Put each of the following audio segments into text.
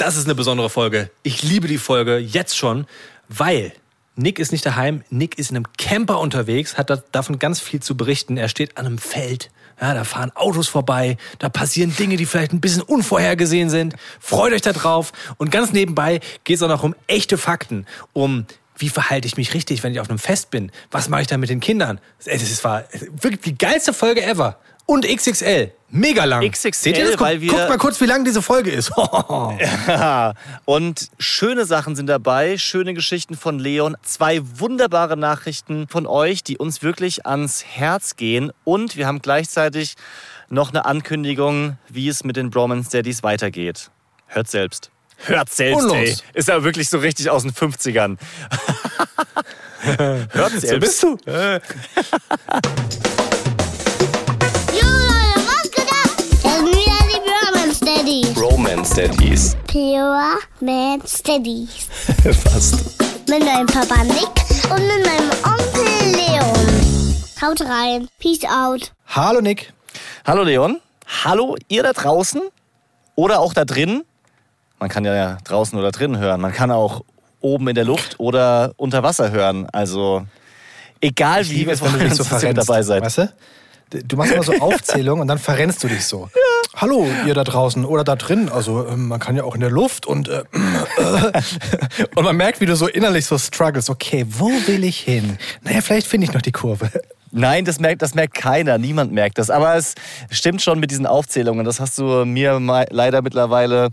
Das ist eine besondere Folge. Ich liebe die Folge jetzt schon, weil Nick ist nicht daheim. Nick ist in einem Camper unterwegs, hat davon ganz viel zu berichten. Er steht an einem Feld. Ja, da fahren Autos vorbei, da passieren Dinge, die vielleicht ein bisschen unvorhergesehen sind. Freut euch da drauf. Und ganz nebenbei geht es auch noch um echte Fakten, um wie verhalte ich mich richtig, wenn ich auf einem Fest bin? Was mache ich da mit den Kindern? Das war wirklich die geilste Folge ever und XXL. Mega lang. XXL, Seht ihr das? Guck, weil wir guckt mal kurz, wie lang diese Folge ist. ja. Und schöne Sachen sind dabei, schöne Geschichten von Leon, zwei wunderbare Nachrichten von euch, die uns wirklich ans Herz gehen. Und wir haben gleichzeitig noch eine Ankündigung, wie es mit den Bromance Daddies weitergeht. Hört selbst. Hört selbst, Und ey. Ist ja wirklich so richtig aus den 50ern. Hört selbst. So bist du. Daddies. Romance Daddies. Pure Man Steadies. Fast. Mit meinem Papa Nick und mit meinem Onkel Leon. Haut rein. Peace out. Hallo Nick. Hallo Leon. Hallo ihr da draußen oder auch da drin. Man kann ja draußen oder drinnen hören. Man kann auch oben in der Luft oder unter Wasser hören. Also egal wie liebe wir es, wenn du dich so dass ihr verrennst. dabei seid. Weißt du? Du machst immer so Aufzählungen und dann verrennst du dich so. Hallo, ihr da draußen oder da drin. Also ähm, man kann ja auch in der Luft und äh, und man merkt, wie du so innerlich so struggles. Okay, wo will ich hin? Naja, vielleicht finde ich noch die Kurve. Nein, das merkt, das merkt keiner. Niemand merkt das. Aber es stimmt schon mit diesen Aufzählungen. Das hast du mir leider mittlerweile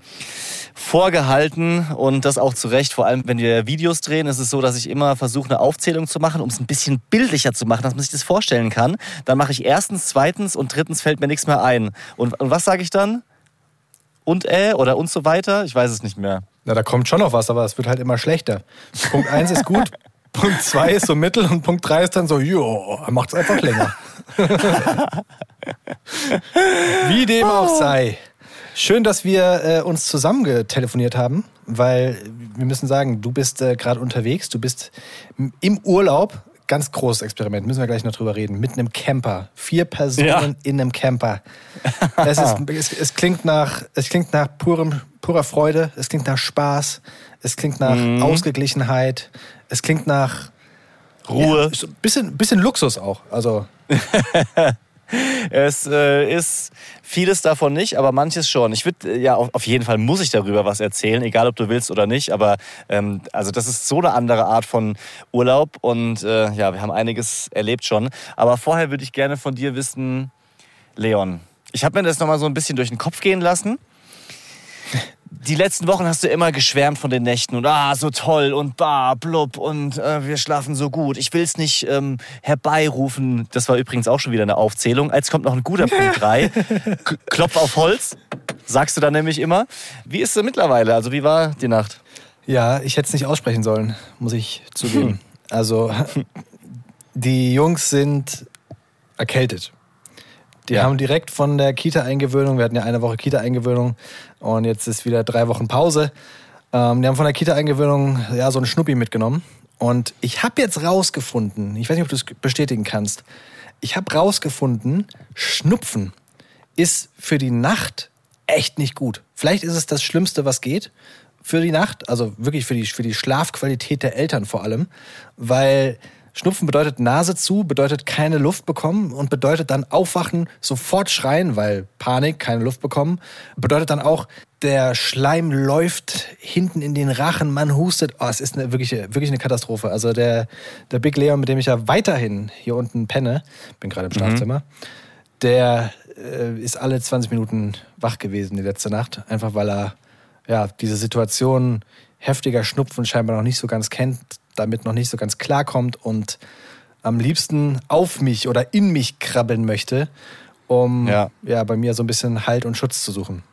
vorgehalten und das auch zu Recht. Vor allem, wenn wir Videos drehen, ist es so, dass ich immer versuche, eine Aufzählung zu machen, um es ein bisschen bildlicher zu machen, dass man sich das vorstellen kann. Dann mache ich erstens, zweitens und drittens fällt mir nichts mehr ein. Und, und was sage ich dann? Und äh oder und so weiter? Ich weiß es nicht mehr. Na, da kommt schon noch was, aber es wird halt immer schlechter. Punkt 1 ist gut, Punkt 2 ist so mittel und Punkt 3 ist dann so, jo, macht es einfach länger. Wie dem auch sei. Schön, dass wir äh, uns zusammen getelefoniert haben, weil wir müssen sagen, du bist äh, gerade unterwegs, du bist im Urlaub. Ganz großes Experiment, müssen wir gleich noch drüber reden. Mit einem Camper. Vier Personen Ja. in einem Camper. Es, ist, es, es klingt nach, es klingt nach purem, purer Freude, es klingt nach Spaß, es klingt nach Ausgeglichenheit, es klingt nach Ruhe. ja, bisschen, bisschen Luxus auch. Also, Es äh, ist vieles davon nicht, aber manches schon. Ich würde, ja, auf, auf jeden Fall muss ich darüber was erzählen, egal ob du willst oder nicht. Aber ähm, also das ist so eine andere Art von Urlaub und äh, ja, wir haben einiges erlebt schon. Aber vorher würde ich gerne von dir wissen, Leon. Ich habe mir das nochmal so ein bisschen durch den Kopf gehen lassen. Die letzten Wochen hast du immer geschwärmt von den Nächten und ah, so toll und bah, blub und äh, wir schlafen so gut. Ich will es nicht ähm, herbeirufen. Das war übrigens auch schon wieder eine Aufzählung. Jetzt kommt noch ein guter Punkt 3. Klopf auf Holz, sagst du dann nämlich immer. Wie ist es mittlerweile? Also wie war die Nacht? ja, ich hätte es nicht aussprechen sollen, muss ich zugeben. Also, die Jungs sind erkältet. Die Ja. haben direkt von der Kita-Eingewöhnung, wir hatten ja eine Woche Kita-Eingewöhnung und jetzt ist wieder drei Wochen Pause. Ähm, die haben von der Kita-Eingewöhnung ja so einen Schnuppi mitgenommen. Und ich habe jetzt rausgefunden, ich weiß nicht, ob du es bestätigen kannst, ich habe rausgefunden, Schnupfen ist für die Nacht echt nicht gut. Vielleicht ist es das Schlimmste, was geht für die Nacht, also wirklich für die, für die Schlafqualität der Eltern vor allem, weil Schnupfen bedeutet Nase zu, bedeutet keine Luft bekommen und bedeutet dann aufwachen, sofort schreien, weil Panik, keine Luft bekommen, bedeutet dann auch, der Schleim läuft hinten in den Rachen, man hustet. Oh, es ist eine, wirklich, wirklich eine Katastrophe. Also der, der Big Leon, mit dem ich ja weiterhin hier unten penne, bin gerade im Schlafzimmer, der äh, ist alle 20 Minuten wach gewesen die letzte Nacht, einfach weil er ja, diese Situation heftiger Schnupfen scheinbar noch nicht so ganz kennt, damit noch nicht so ganz klarkommt und am liebsten auf mich oder in mich krabbeln möchte, um Ja. ja. bei mir so ein bisschen Halt und Schutz zu suchen.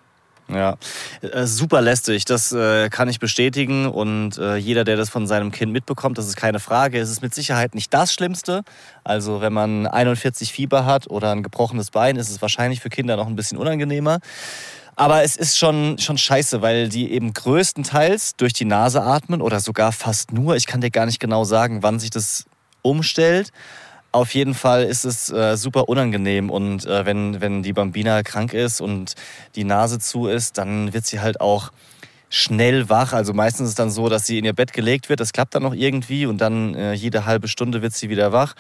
Ja, äh, super lästig, das äh, kann ich bestätigen. Und äh, jeder, der das von seinem Kind mitbekommt, das ist keine Frage. Es ist mit Sicherheit nicht das Schlimmste. Also wenn man 41 Fieber hat oder ein gebrochenes Bein, ist es wahrscheinlich für Kinder noch ein bisschen unangenehmer. Aber es ist schon, schon scheiße, weil die eben größtenteils durch die Nase atmen oder sogar fast nur. Ich kann dir gar nicht genau sagen, wann sich das umstellt. Auf jeden Fall ist es äh, super unangenehm und äh, wenn, wenn die Bambina krank ist und die Nase zu ist, dann wird sie halt auch schnell wach. Also meistens ist es dann so, dass sie in ihr Bett gelegt wird. Das klappt dann noch irgendwie und dann äh, jede halbe Stunde wird sie wieder wach.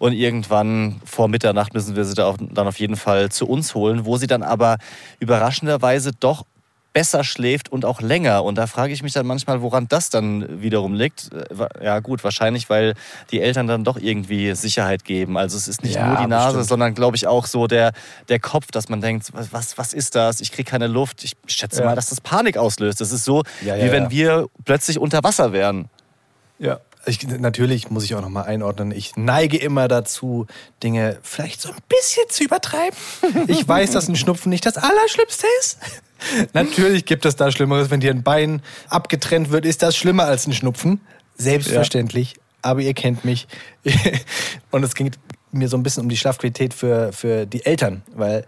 Und irgendwann vor Mitternacht müssen wir sie da auf, dann auf jeden Fall zu uns holen, wo sie dann aber überraschenderweise doch besser schläft und auch länger. Und da frage ich mich dann manchmal, woran das dann wiederum liegt. Äh, Ja gut, wahrscheinlich, weil die Eltern dann doch irgendwie Sicherheit geben. Also es ist nicht Ja, nur die Nase, bestimmt. sondern glaube ich auch so der, der Kopf, dass man denkt, was, was, ist das? Ich kriege keine Luft. Ich schätze Ja. mal, dass das Panik auslöst. Das ist so, Ja, wie wenn wir plötzlich unter Wasser wären. Ja. Ich, natürlich muss ich auch nochmal einordnen. Ich neige immer dazu, Dinge vielleicht so ein bisschen zu übertreiben. Ich weiß, dass ein Schnupfen nicht das Allerschlimmste ist. Natürlich gibt es da Schlimmeres. Wenn dir ein Bein abgetrennt wird, ist das schlimmer als ein Schnupfen. Selbstverständlich. Aber ihr kennt mich. Und es ging mir so ein bisschen um die Schlafqualität für, für die Eltern. Weil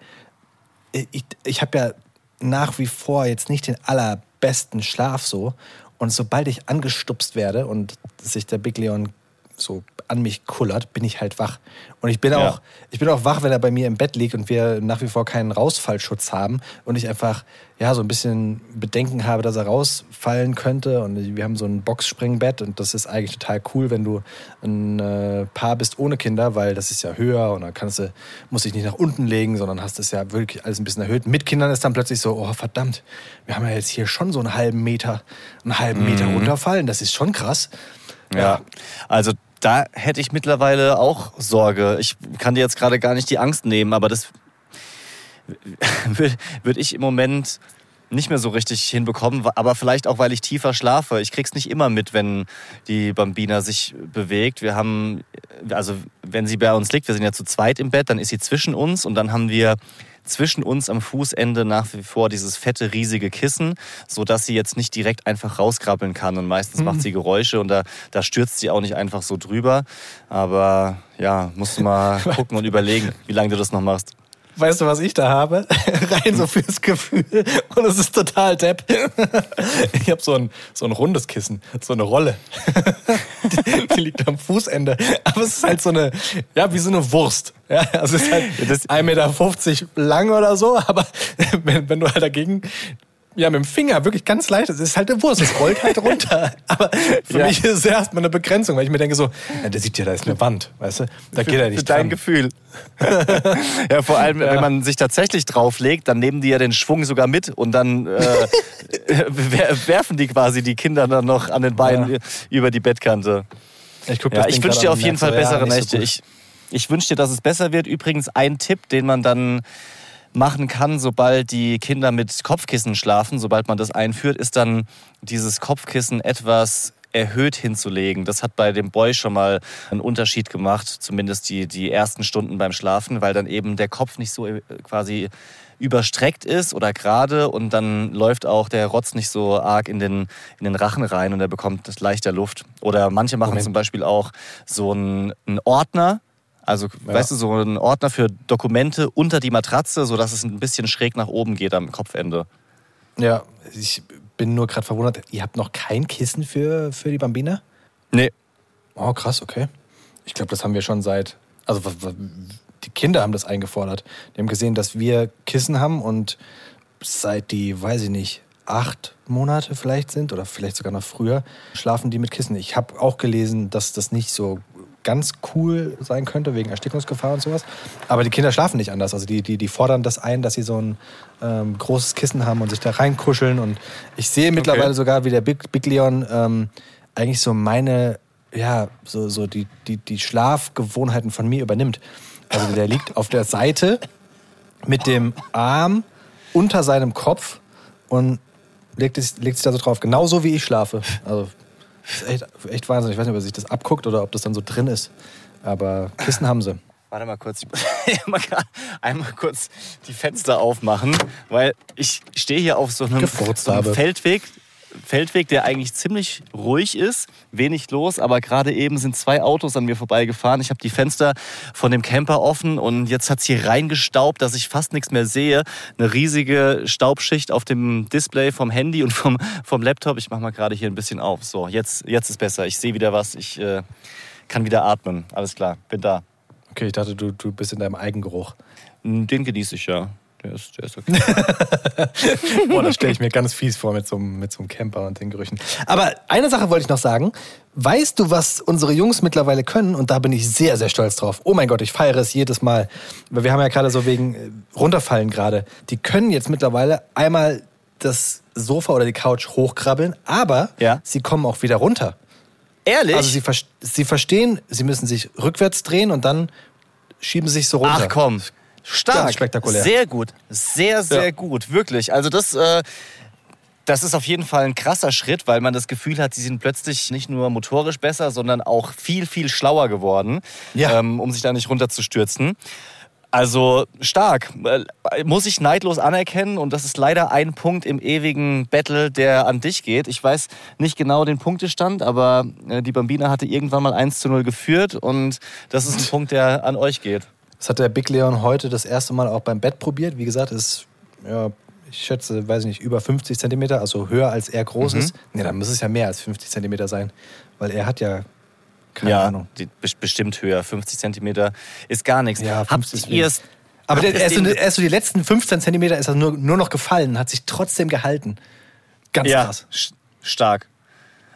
ich, ich habe ja nach wie vor jetzt nicht den allerbesten Schlaf so. Und sobald ich angestupst werde und sich der Big Leon so an mich kullert, bin ich halt wach. Und ich bin, Ja. auch, ich bin auch wach, wenn er bei mir im Bett liegt und wir nach wie vor keinen Rausfallschutz haben und ich einfach ja, so ein bisschen Bedenken habe, dass er rausfallen könnte. Und wir haben so ein Boxspringbett und das ist eigentlich total cool, wenn du ein äh, Paar bist ohne Kinder, weil das ist ja höher und dann kannst du, musst dich nicht nach unten legen, sondern hast es ja wirklich alles ein bisschen erhöht. Mit Kindern ist dann plötzlich so, oh verdammt, wir haben ja jetzt hier schon so einen halben Meter, einen halben Meter runterfallen. Das ist schon krass. Ja. Also da hätte ich mittlerweile auch Sorge. Ich kann dir jetzt gerade gar nicht die Angst nehmen, aber das würde ich im Moment nicht mehr so richtig hinbekommen, aber vielleicht auch, weil ich tiefer schlafe. Ich krieg's nicht immer mit, wenn die Bambina sich bewegt. Wir haben, also wenn sie bei uns liegt, wir sind ja zu zweit im Bett, dann ist sie zwischen uns und dann haben wir zwischen uns am Fußende nach wie vor dieses fette, riesige Kissen, sodass sie jetzt nicht direkt einfach rauskrabbeln kann. Und meistens macht sie Geräusche und da, da stürzt sie auch nicht einfach so drüber. Aber ja, musst du mal gucken und überlegen, wie lange du das noch machst. Weißt du, was ich da habe? Rein so fürs Gefühl. Und es ist total depp. Ich habe so ein, so ein rundes Kissen, so eine Rolle. Die, die liegt am Fußende. Aber es ist halt so eine, ja, wie so eine Wurst. Ja, also es ist halt 1,50 Meter lang oder so, aber wenn, wenn du halt dagegen ja, mit dem Finger wirklich ganz leicht. Es ist halt eine Wurst, es rollt halt runter. Aber für Ja. mich ist es erstmal eine Begrenzung, weil ich mir denke so, ja, der sieht ja, da ist eine Wand, weißt du? Da geht er nicht Für dein dran. Gefühl. ja, vor allem, wenn man sich tatsächlich drauflegt, dann nehmen die ja den Schwung sogar mit und dann äh, wer- werfen die quasi die Kinder dann noch an den Beinen über die Bettkante. Ich, guck Ja, ich wünsche dir auf jeden Fall so, ja, bessere so Nächte. gut. ich ich wünsche dir, dass es besser wird. Übrigens ein Tipp, den man dann machen kann, sobald die Kinder mit Kopfkissen schlafen, sobald man das einführt, ist dann dieses Kopfkissen etwas erhöht hinzulegen. Das hat bei dem Boy schon mal einen Unterschied gemacht, zumindest die, die ersten Stunden beim Schlafen, weil dann eben der Kopf nicht so äh, quasi überstreckt ist oder gerade und dann läuft auch der Rotz nicht so arg in den, in den Rachen rein und er bekommt leichter Luft. Oder manche machen Moment. zum Beispiel auch so einen, einen Ordner, also weißt du, so einen Ordner für Dokumente unter die Matratze, sodass es ein bisschen schräg nach oben geht am Kopfende. Ja, ich bin nur gerade verwundert, ihr habt noch kein Kissen für, für die Bambina? Nee. Oh, krass, okay. Ich glaube, das haben wir schon seit. Also, die Kinder haben das eingefordert. Die haben gesehen, dass wir Kissen haben und seit die, weiß ich nicht, acht Monate vielleicht sind oder vielleicht sogar noch früher, schlafen die mit Kissen. Ich habe auch gelesen, dass das nicht so ganz cool sein könnte, wegen Erstickungsgefahr und sowas. Aber die Kinder schlafen nicht anders. Also die, die, die fordern das ein, dass sie so ein ähm, großes Kissen haben und sich da reinkuscheln. Und ich sehe mittlerweile sogar, wie der Big, Big Leon ähm, eigentlich so meine, ja, so, so die, die, die Schlafgewohnheiten von mir übernimmt. Also der liegt auf der Seite mit dem Arm unter seinem Kopf und legt, es, legt sich da so drauf. Genauso wie ich schlafe. Also echt, echt Wahnsinn. Ich weiß nicht, ob er sich das abguckt oder ob das dann so drin ist. Aber Kissen haben sie. Warte mal kurz, ich muss einmal kurz die Fenster aufmachen, weil ich stehe hier auf so einem, so einem. Feldweg, Feldweg, der eigentlich ziemlich ruhig ist, wenig los, aber gerade eben sind zwei Autos an mir vorbeigefahren. Ich habe die Fenster von dem Camper offen und jetzt hat es hier reingestaubt, dass ich fast nichts mehr sehe. Eine riesige Staubschicht auf dem Display vom Handy und vom, vom Laptop. Ich mache mal gerade hier ein bisschen auf. So, jetzt, jetzt ist besser. Ich sehe wieder was. Ich äh, kann wieder atmen. Alles klar, bin da. Okay, ich dachte, du, du bist in deinem Eigengeruch. Den genieße ich ja. Der ist, der ist okay. Boah, das stelle ich mir ganz fies vor mit so, einem, mit so einem Camper und den Gerüchen. Aber eine Sache wollte ich noch sagen. Weißt du, was unsere Jungs mittlerweile können? Und da bin ich sehr, sehr stolz drauf. Oh mein Gott, ich feiere es jedes Mal. Weil wir haben ja gerade so wegen äh, runterfallen gerade. Die können jetzt mittlerweile einmal das Sofa oder die Couch hochkrabbeln, aber Ja. sie kommen auch wieder runter. Ehrlich? Also sie, sie verstehen, sie müssen sich rückwärts drehen und dann schieben sie sich so runter. Ach komm, stark. Ganz spektakulär. Sehr gut, sehr, sehr Ja. gut, wirklich. Also das, äh, das ist auf jeden Fall ein krasser Schritt, weil man das Gefühl hat, sie sind plötzlich nicht nur motorisch besser, sondern auch viel, viel schlauer geworden, Ja. ähm, um sich da nicht runterzustürzen. Also stark, Äh, muss ich neidlos anerkennen und das ist leider ein Punkt im ewigen Battle, der an dich geht. Ich weiß nicht genau den Punktestand, aber äh, die Bambina hatte irgendwann mal 1 zu 0 geführt und das ist ein Punkt, der an euch geht. Das hat der Big Leon heute das erste Mal auch beim Bett probiert. Wie gesagt, ist, ja, ich schätze, weiß ich nicht, über 50 Zentimeter, also höher als er groß ist. Nee, dann muss es ja mehr als 50 Zentimeter sein, weil er hat ja keine ja, Ahnung. Die, bes- bestimmt höher. 50 Zentimeter ist gar nichts. Ja, Habt 50 ist ihr es? Aber der, er ist so, er ist so die letzten 15 Zentimeter ist er nur, nur noch gefallen, hat sich trotzdem gehalten. Ganz ja, krass. stark.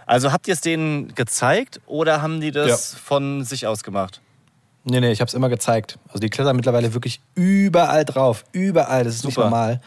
Also habt ihr es denen gezeigt oder haben die das Ja. von sich aus gemacht? Nee, nee, ich habe es immer gezeigt. Also die klettern mittlerweile wirklich überall drauf. Überall, das ist nicht Super. normal.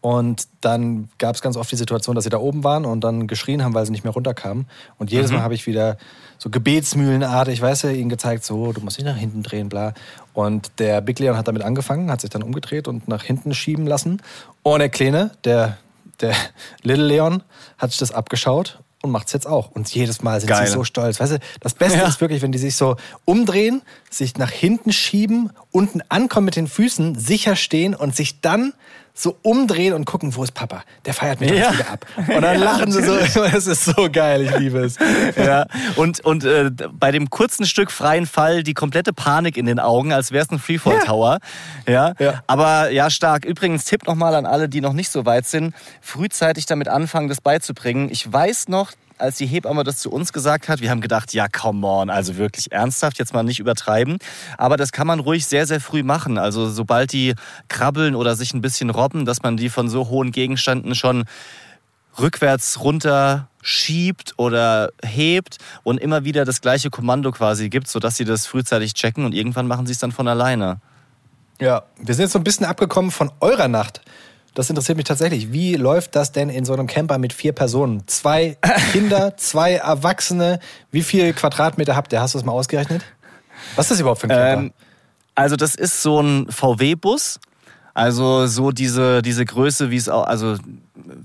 Und dann gab es ganz oft die Situation, dass sie da oben waren und dann geschrien haben, weil sie nicht mehr runterkamen. Und jedes Mal habe ich wieder so gebetsmühlenartig, weißt du, ihnen gezeigt, so, du musst dich nach hinten drehen, bla. Und der Big Leon hat damit angefangen, hat sich dann umgedreht und nach hinten schieben lassen. Und der Kleine, der, der Little Leon, hat sich das abgeschaut und macht es jetzt auch. Und jedes Mal sind Geil. sie so stolz. Weißt du, das Beste Ja. ist wirklich, wenn die sich so umdrehen, sich nach hinten schieben, unten ankommen mit den Füßen, sicher stehen und sich dann so umdrehen und gucken, wo ist Papa? Der feiert mich Ja. jetzt wieder ab. Und dann lachen sie so. Es ist so geil, ich liebe es. ja. Und, und äh, bei dem kurzen Stück freien Fall die komplette Panik in den Augen, als wäre es ein Freefall Tower. Ja. Ja. Aber ja, stark. Übrigens, Tipp nochmal an alle, die noch nicht so weit sind, frühzeitig damit anfangen, das beizubringen. Ich weiß noch, als die Hebamme das zu uns gesagt hat, wir haben gedacht, ja, come on, also wirklich ernsthaft, jetzt mal nicht übertreiben. Aber das kann man ruhig sehr, sehr früh machen. Also sobald die krabbeln oder sich ein bisschen robben, dass man die von so hohen Gegenständen schon rückwärts runter schiebt oder hebt und immer wieder das gleiche Kommando quasi gibt, sodass sie das frühzeitig checken und irgendwann machen sie es dann von alleine. Ja, wir sind jetzt so ein bisschen abgekommen von eurer Nacht. Das interessiert mich tatsächlich. Wie läuft das denn in so einem Camper mit vier Personen? Zwei Kinder, zwei Erwachsene. Wie viel Quadratmeter habt ihr? Hast du das mal ausgerechnet? Was ist das überhaupt für ein Camper? Ähm, also das ist so ein VW-Bus. Also so diese, diese Größe, wie es auch, also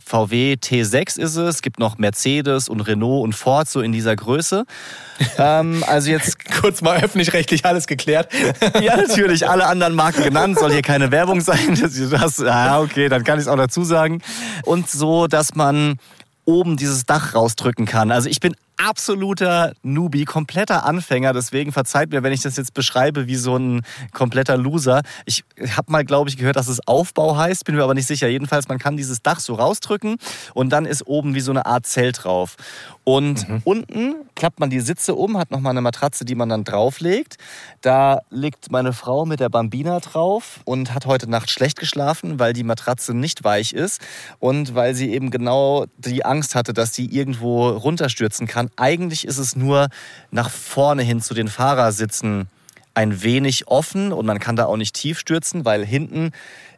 VW T6 ist es, es gibt noch Mercedes und Renault und Ford so in dieser Größe. ähm, also jetzt Kurz mal öffentlich-rechtlich alles geklärt. Ja, natürlich, alle anderen Marken genannt, soll hier keine Werbung sein. Das, ah, okay, dann kann ich es auch dazu sagen. Und so, dass man oben dieses Dach rausdrücken kann. Also ich bin absoluter Newbie, kompletter Anfänger, deswegen verzeiht mir, wenn ich das jetzt beschreibe wie so ein kompletter Loser. Ich habe mal, glaube ich, gehört, dass es Aufbau heißt, bin mir aber nicht sicher. Jedenfalls, man kann dieses Dach so rausdrücken und dann ist oben wie so eine Art Zelt drauf. Und unten klappt man die Sitze um, hat nochmal eine Matratze, die man dann drauflegt. Da liegt meine Frau mit der Bambina drauf und hat heute Nacht schlecht geschlafen, weil die Matratze nicht weich ist und weil sie eben genau die Angst hatte, dass sie irgendwo runterstürzen kann. Eigentlich ist es nur nach vorne hin zu den Fahrersitzen ein wenig offen und man kann da auch nicht tief stürzen, weil hinten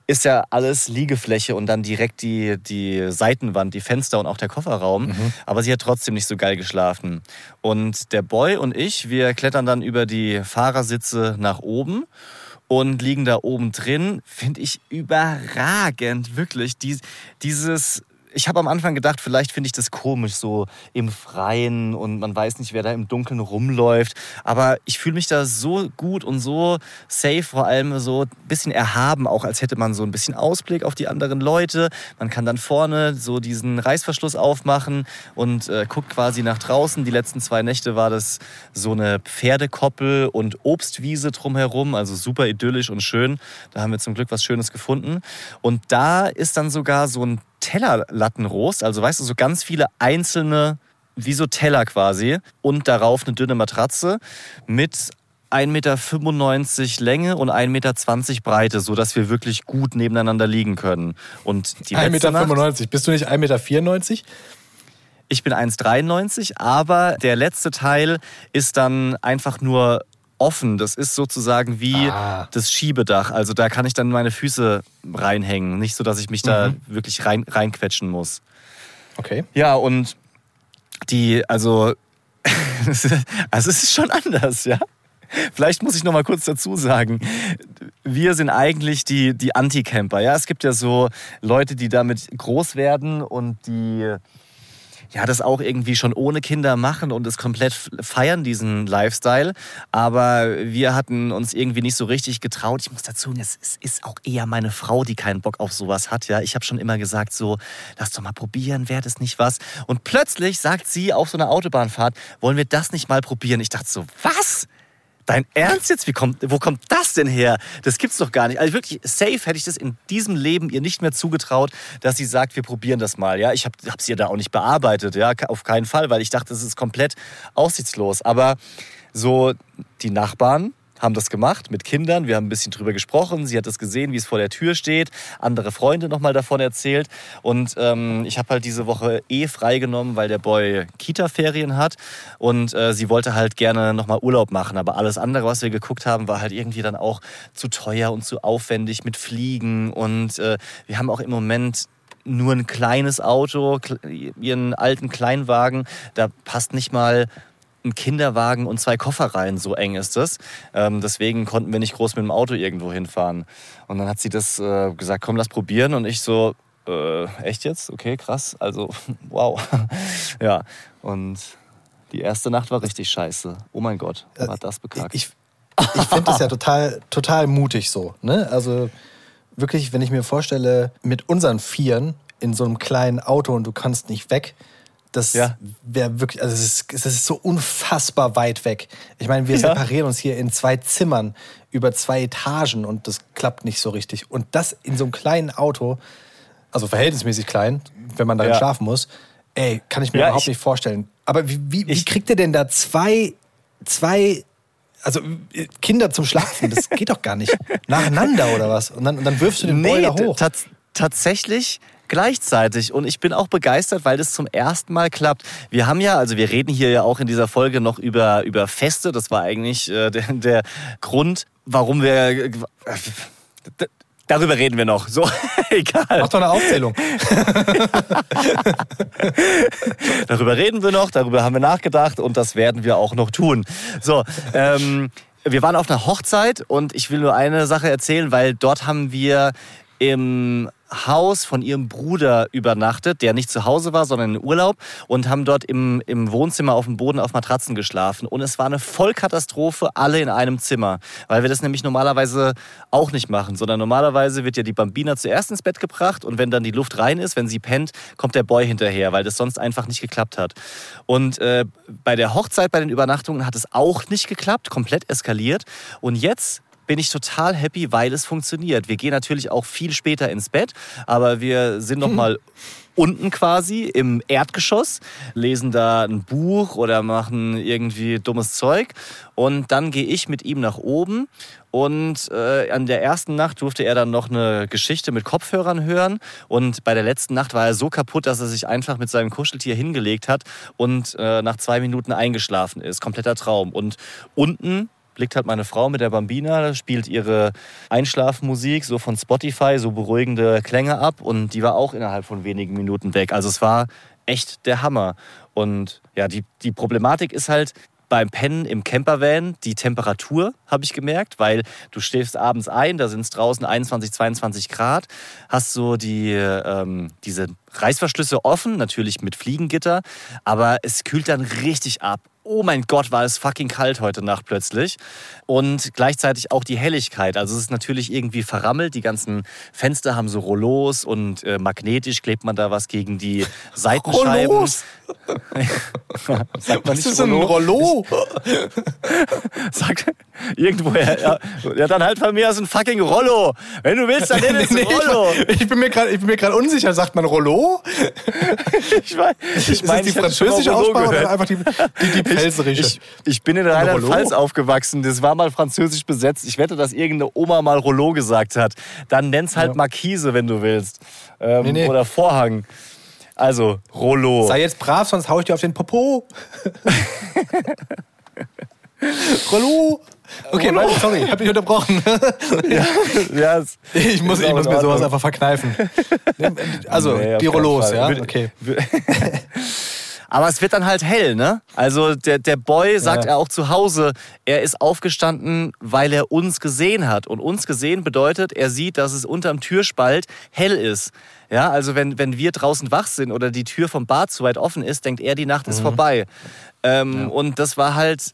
ist ja alles Liegefläche und dann direkt die, die Seitenwand, die Fenster und auch der Kofferraum. Aber sie hat trotzdem nicht so geil geschlafen. Und der Boy und ich, wir klettern dann über die Fahrersitze nach oben und liegen da oben drin. Finde ich überragend, wirklich. Dies, dieses ich habe am Anfang gedacht, vielleicht finde ich das komisch, so im Freien und man weiß nicht, wer da im Dunkeln rumläuft. Aber ich fühle mich da so gut und so safe, vor allem so ein bisschen erhaben, auch als hätte man so ein bisschen Ausblick auf die anderen Leute. Man kann dann vorne so diesen Reißverschluss aufmachen und äh, guckt quasi nach draußen. Die letzten zwei Nächte war das so eine Pferdekoppel und Obstwiese drumherum, also super idyllisch und schön. Da haben wir zum Glück was Schönes gefunden. Und da ist dann sogar so ein Tellerlattenrost, also weißt du, so ganz viele einzelne, wie so Teller quasi, und darauf eine dünne Matratze mit 1,95 Meter Länge und 1,20 Meter Breite, sodass wir wirklich gut nebeneinander liegen können. Und die 1,95 letzte Meter. Nacht- Bist du nicht 1,94 Meter? Ich bin 1,93, aber der letzte Teil ist dann einfach nur offen. Das ist sozusagen wie Ah. das Schiebedach. Also da kann ich dann meine Füße reinhängen. Nicht so, dass ich mich da wirklich rein, reinquetschen muss. Okay. Ja, und die, also, also es ist schon anders, ja. Vielleicht muss ich noch mal kurz dazu sagen, wir sind eigentlich die, die Anti-Camper. Ja? Es gibt ja so Leute, die damit groß werden und die ja, das auch irgendwie schon ohne Kinder machen und es komplett feiern, diesen Lifestyle. Aber wir hatten uns irgendwie nicht so richtig getraut. Ich muss dazu, sagen, es ist auch eher meine Frau, die keinen Bock auf sowas hat. Ja, ich habe schon immer gesagt, so, lass doch mal probieren, wäre das nicht was? Und plötzlich sagt sie auf so einer Autobahnfahrt, wollen wir das nicht mal probieren? Ich dachte so, was? Dein Ernst jetzt? Wie kommt, wo kommt das denn her? Das gibt's doch gar nicht. Also wirklich, safe hätte ich das in diesem Leben ihr nicht mehr zugetraut, dass sie sagt, wir probieren das mal. Ja, ich habe es ihr da auch nicht bearbeitet, ja, auf keinen Fall, weil ich dachte, das ist komplett aussichtslos. Aber so die Nachbarn haben das gemacht mit Kindern. Wir haben ein bisschen drüber gesprochen. Sie hat das gesehen, wie es vor der Tür steht. Andere Freunde nochmal davon erzählt. Und ähm, ich habe halt diese Woche eh freigenommen, weil der Boy Kita-Ferien hat. Und äh, sie wollte halt gerne nochmal Urlaub machen. Aber alles andere, was wir geguckt haben, war halt irgendwie dann auch zu teuer und zu aufwendig mit Fliegen. Und äh, wir haben auch im Moment nur ein kleines Auto, ihren alten Kleinwagen. Da passt nicht mal ein Kinderwagen und zwei Koffer rein, so eng ist das. Ähm, deswegen konnten wir nicht groß mit dem Auto irgendwo hinfahren. Und dann hat sie das äh, gesagt, komm, lass probieren. Und ich so, äh, echt jetzt? Okay, krass. Also, wow. ja, und die erste Nacht war richtig scheiße. Oh mein Gott, war das bekackt. Ich, ich finde das ja total, total mutig so. Ne? Also wirklich, wenn ich mir vorstelle, mit unseren Vieren in so einem kleinen Auto und du kannst nicht weg, das Ja. wäre wirklich, also es ist, es ist so unfassbar weit weg. Ich meine, wir Ja. separieren uns hier in zwei Zimmern über zwei Etagen und das klappt nicht so richtig. Und das in so einem kleinen Auto, also verhältnismäßig klein, wenn man darin Ja. schlafen muss, ey, kann ich mir überhaupt ich- nicht vorstellen. Aber wie, wie, wie Ich- kriegt ihr denn da zwei, zwei also äh, Kinder zum Schlafen, das geht doch gar nicht. Nacheinander oder was? Und dann, und dann wirfst du den Boiler t- hoch. tats- tatsächlich gleichzeitig. Und ich bin auch begeistert, weil das zum ersten Mal klappt. Wir haben ja, also wir reden hier ja auch in dieser Folge noch über, über Feste. Das war eigentlich äh, der, der Grund, warum wir. Äh, darüber reden wir noch. So, egal. Mach doch eine Aufzählung. Darüber reden wir noch, darüber haben wir nachgedacht und das werden wir auch noch tun. So, ähm, wir waren auf einer Hochzeit und ich will nur eine Sache erzählen, weil dort haben wir im Haus von ihrem Bruder übernachtet, der nicht zu Hause war, sondern in Urlaub und haben dort im, im Wohnzimmer auf dem Boden auf Matratzen geschlafen. Und es war eine Vollkatastrophe, alle in einem Zimmer, weil wir das nämlich normalerweise auch nicht machen, sondern normalerweise wird ja die Bambina zuerst ins Bett gebracht und wenn dann die Luft rein ist, wenn sie pennt, kommt der Boy hinterher, weil das sonst einfach nicht geklappt hat. Und äh, bei der Hochzeit, bei den Übernachtungen hat es auch nicht geklappt, komplett eskaliert. Und jetzt bin ich total happy, weil es funktioniert. Wir gehen natürlich auch viel später ins Bett, aber wir sind noch mal unten quasi im Erdgeschoss, lesen da ein Buch oder machen irgendwie dummes Zeug und dann gehe ich mit ihm nach oben und äh, an der ersten Nacht durfte er dann noch eine Geschichte mit Kopfhörern hören und bei der letzten Nacht war er so kaputt, dass er sich einfach mit seinem Kuscheltier hingelegt hat und äh, nach zwei Minuten eingeschlafen ist. Kompletter Traum. Und unten liegt halt meine Frau mit der Bambina, spielt ihre Einschlafmusik so von Spotify, so beruhigende Klänge ab und die war auch innerhalb von wenigen Minuten weg. Also es war echt der Hammer. Und ja, die, die Problematik ist halt, beim Pennen im Campervan die Temperatur, habe ich gemerkt, weil du schläfst abends ein, da sind es draußen 21, 22 Grad, hast so die, ähm, diese Reißverschlüsse offen, natürlich mit Fliegengitter, aber es kühlt dann richtig ab. Oh mein Gott, war es fucking kalt heute Nacht plötzlich. Und gleichzeitig auch die Helligkeit. Also es ist natürlich irgendwie verrammelt. Die ganzen Fenster haben so Rollos und äh, magnetisch klebt man da was gegen die Seitenscheiben. Rollos? Sagt man Was ist denn ein Rollo? Rollo? Sagt, Irgendwoher. Ja, ja, dann halt von mir aus ein fucking Rollo. Wenn du willst, dann nenn es Nee, Rollo. ich, bin mir gerade ich bin mir gerade unsicher. Sagt man Rollo? Ich meine, ich ist mein, das die französische Rollo Aussprache oder einfach die, die, die pfälzerische? Ich, ich bin in Rheinland-Pfalz aufgewachsen. Das war mal französisch besetzt. Ich wette, dass irgendeine Oma mal Rollo gesagt hat. Dann nenn's halt Ja. Markise, wenn du willst. Ähm, Nee, nee. Oder Vorhang. Also, Rollo. Sei jetzt brav, sonst hau ich dir auf den Popo. Rollo. Okay, Rollo. sorry, ich hab dich unterbrochen. ja, es- Ich muss, ich muss mir sowas einfach verkneifen. Also, Nee, die Rollos, ja? Okay. Aber es wird dann halt hell, ne? Also der, der Boy sagt Ja. er auch zu Hause, er ist aufgestanden, weil er uns gesehen hat. Und uns gesehen bedeutet, er sieht, dass es unterm Türspalt hell ist. Ja, also wenn, wenn wir draußen wach sind oder die Tür vom Bad zu weit offen ist, denkt er, die Nacht ist vorbei. Ähm, Und das war halt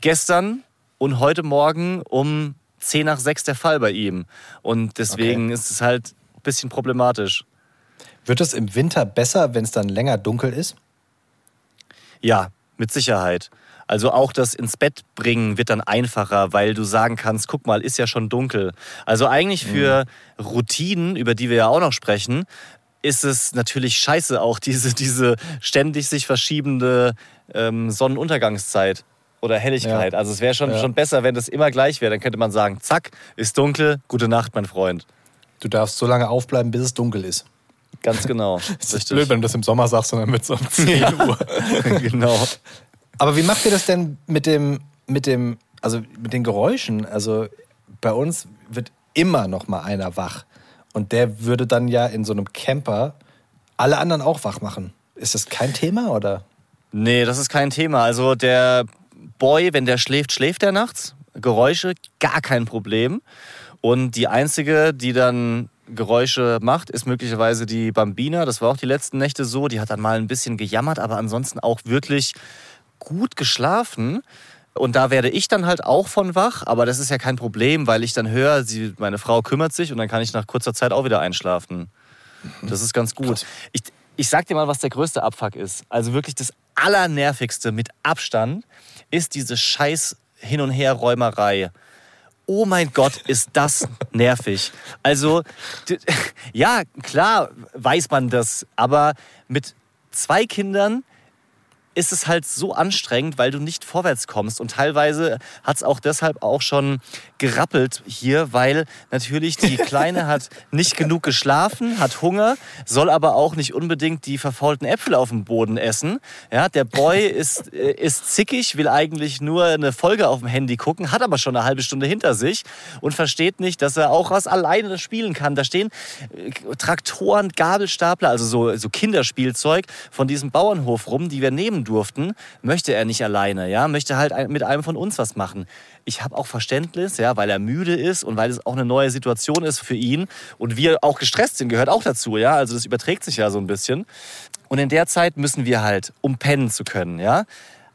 gestern und heute Morgen um 10 nach 6 der Fall bei ihm. Und deswegen ist es halt ein bisschen problematisch. Wird es im Winter besser, wenn es dann länger dunkel ist? Ja, mit Sicherheit. Also auch das ins Bett bringen wird dann einfacher, weil du sagen kannst, guck mal, ist ja schon dunkel. Also eigentlich für Routinen, über die wir ja auch noch sprechen, ist es natürlich scheiße auch diese, diese ständig sich verschiebende ähm, Sonnenuntergangszeit oder Helligkeit. Ja. Also es wäre schon, Ja. schon besser, wenn das immer gleich wäre. Dann könnte man sagen, zack, ist dunkel, gute Nacht, mein Freund. Du darfst so lange aufbleiben, bis es dunkel ist. Ganz genau. Das ist blöd, wenn du das im Sommer sagst, sondern mit so um 10 Uhr. genau. Aber wie macht ihr das denn mit dem, mit dem, also mit den Geräuschen? Also bei uns wird immer noch mal einer wach. Und der würde dann ja in so einem Camper alle anderen auch wach machen. Ist das kein Thema oder? Nee, das ist kein Thema. Also der Boy, wenn der schläft, schläft er nachts. Geräusche, gar kein Problem. Und die einzige, die dann Geräusche macht, ist möglicherweise die Bambina. Das war auch die letzten Nächte so. Die hat dann mal ein bisschen gejammert, aber ansonsten auch wirklich gut geschlafen. Und da werde ich dann halt auch von wach, aber das ist ja kein Problem, weil ich dann höre, sie, meine Frau kümmert sich und dann kann ich nach kurzer Zeit auch wieder einschlafen. Das ist ganz gut. Ich, ich sag dir mal, was der größte Abfuck ist. Also wirklich das Allernervigste mit Abstand ist diese scheiß Hin- und Herräumerei. Oh mein Gott, ist das nervig. Also, ja, klar weiß man das, aber mit zwei Kindern ist es halt so anstrengend, weil du nicht vorwärts kommst. Und teilweise hat es auch deshalb auch schon gerappelt hier, weil natürlich die Kleine hat nicht genug geschlafen, hat Hunger, soll aber auch nicht unbedingt die verfaulten Äpfel auf dem Boden essen. Ja, der Boy ist, äh, ist zickig, will eigentlich nur eine Folge auf dem Handy gucken, hat aber schon eine halbe Stunde hinter sich und versteht nicht, dass er auch was alleine spielen kann. Da stehen äh, Traktoren, Gabelstapler, also so, so Kinderspielzeug von diesem Bauernhof rum, die wir nehmen durften. Möchte er nicht alleine, ja, möchte halt mit einem von uns was machen. Ich habe auch Verständnis, ja, weil er müde ist und weil es auch eine neue Situation ist für ihn und wir auch gestresst sind, gehört auch dazu, ja. Also das überträgt sich ja so ein bisschen. Und in der Zeit müssen wir halt, um pennen zu können, ja,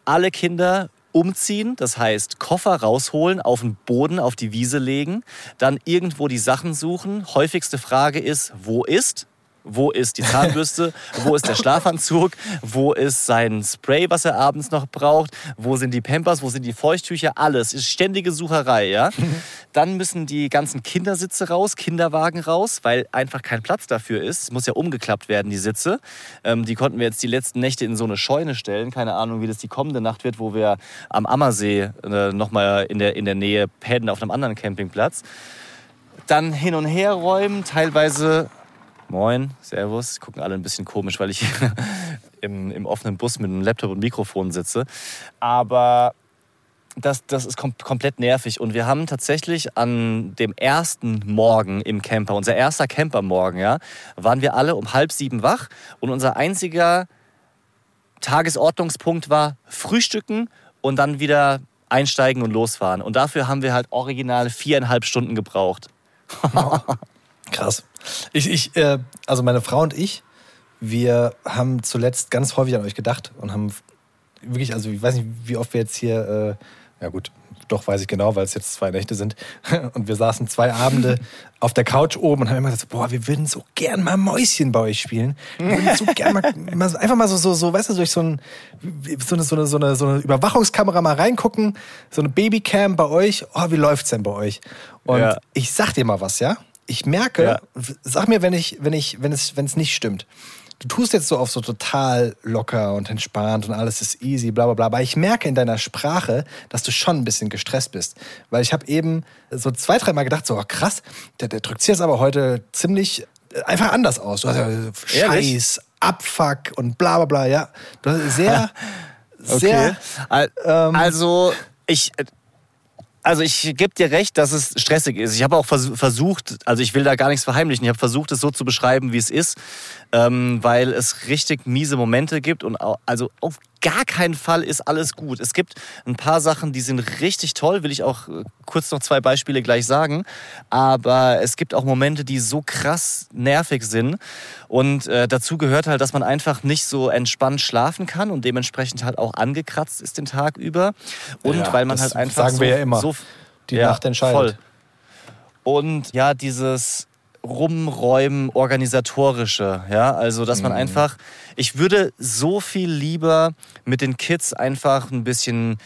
alle Kinder umziehen, das heißt Koffer rausholen, auf den Boden, auf die Wiese legen, dann irgendwo die Sachen suchen. Häufigste Frage ist, wo ist? Wo ist die Zahnbürste? Wo ist der Schlafanzug? Wo ist sein Spray, was er abends noch braucht? Wo sind die Pampers? Wo sind die Feuchttücher? Alles. Ist ständige Sucherei, ja? Dann müssen die ganzen Kindersitze raus, Kinderwagen raus, weil einfach kein Platz dafür ist. Es muss ja umgeklappt werden, die Sitze. Ähm, die konnten wir jetzt die letzten Nächte in so eine Scheune stellen. Keine Ahnung, wie das die kommende Nacht wird, wo wir am Ammersee äh, nochmal in der, in der Nähe pennen auf einem anderen Campingplatz. Dann hin und her räumen, teilweise Moin, Servus. Gucken alle ein bisschen komisch, weil ich im, im offenen Bus mit einem Laptop und Mikrofon sitze. Aber das, das ist kom komplett nervig. Und wir haben tatsächlich an dem ersten Morgen im Camper, unser erster Campermorgen, ja, waren wir alle um halb sieben wach. Und unser einziger Tagesordnungspunkt war Frühstücken und dann wieder einsteigen und losfahren. Und dafür haben wir halt original viereinhalb Stunden gebraucht. Krass. Ich, ich, äh, also meine Frau und ich, wir haben zuletzt ganz häufig an euch gedacht und haben wirklich, also ich weiß nicht, wie oft wir jetzt hier, äh, ja gut, Doch, weiß ich genau, weil es jetzt zwei Nächte sind. Und wir saßen zwei Abende auf der Couch oben und haben immer gesagt, boah, wir würden so gern mal Mäuschen bei euch spielen. Wir würden so gern mal, mal einfach mal so, so, so, weißt du, durch so, ein, so, eine, so, eine, so, eine, so eine Überwachungskamera mal reingucken, so eine Babycam bei euch. Oh, wie läuft's denn bei euch? Und Ja. ich sag dir mal was, ja? Ich merke, Ja. sag mir, wenn ich, wenn ich, wenn es, wenn es nicht stimmt. Du tust jetzt so auf so total locker und entspannt und alles ist easy, bla bla bla. Aber ich merke in deiner Sprache, dass du schon ein bisschen gestresst bist. Weil ich habe eben so zwei, dreimal gedacht, so oh, krass, der, der drückt sich jetzt aber heute ziemlich äh, einfach anders aus. Du hast ja Ehrlich? Scheiß, Abfuck und bla bla bla, ja. Du hast sehr, sehr. Al- ähm, also ich. Also ich gebe dir recht, dass es stressig ist. Ich habe auch vers versucht, also ich will da gar nichts verheimlichen, ich habe versucht, es so zu beschreiben, wie es ist, ähm, weil es richtig miese Momente gibt und au- also auf gar keinen Fall ist alles gut. Es gibt ein paar Sachen, die sind richtig toll, will ich auch äh, kurz noch zwei Beispiele gleich sagen, aber es gibt auch Momente, die so krass nervig sind und äh, dazu gehört halt, dass man einfach nicht so entspannt schlafen kann und dementsprechend halt auch angekratzt ist den Tag über und Ja, weil man das halt einfach sagen so, wir ja immer. so Die Nacht entscheidet. und ja, dieses Rumräumen, organisatorische, ja, also dass man Mhm. einfach, ich würde so viel lieber mit den Kids einfach ein bisschen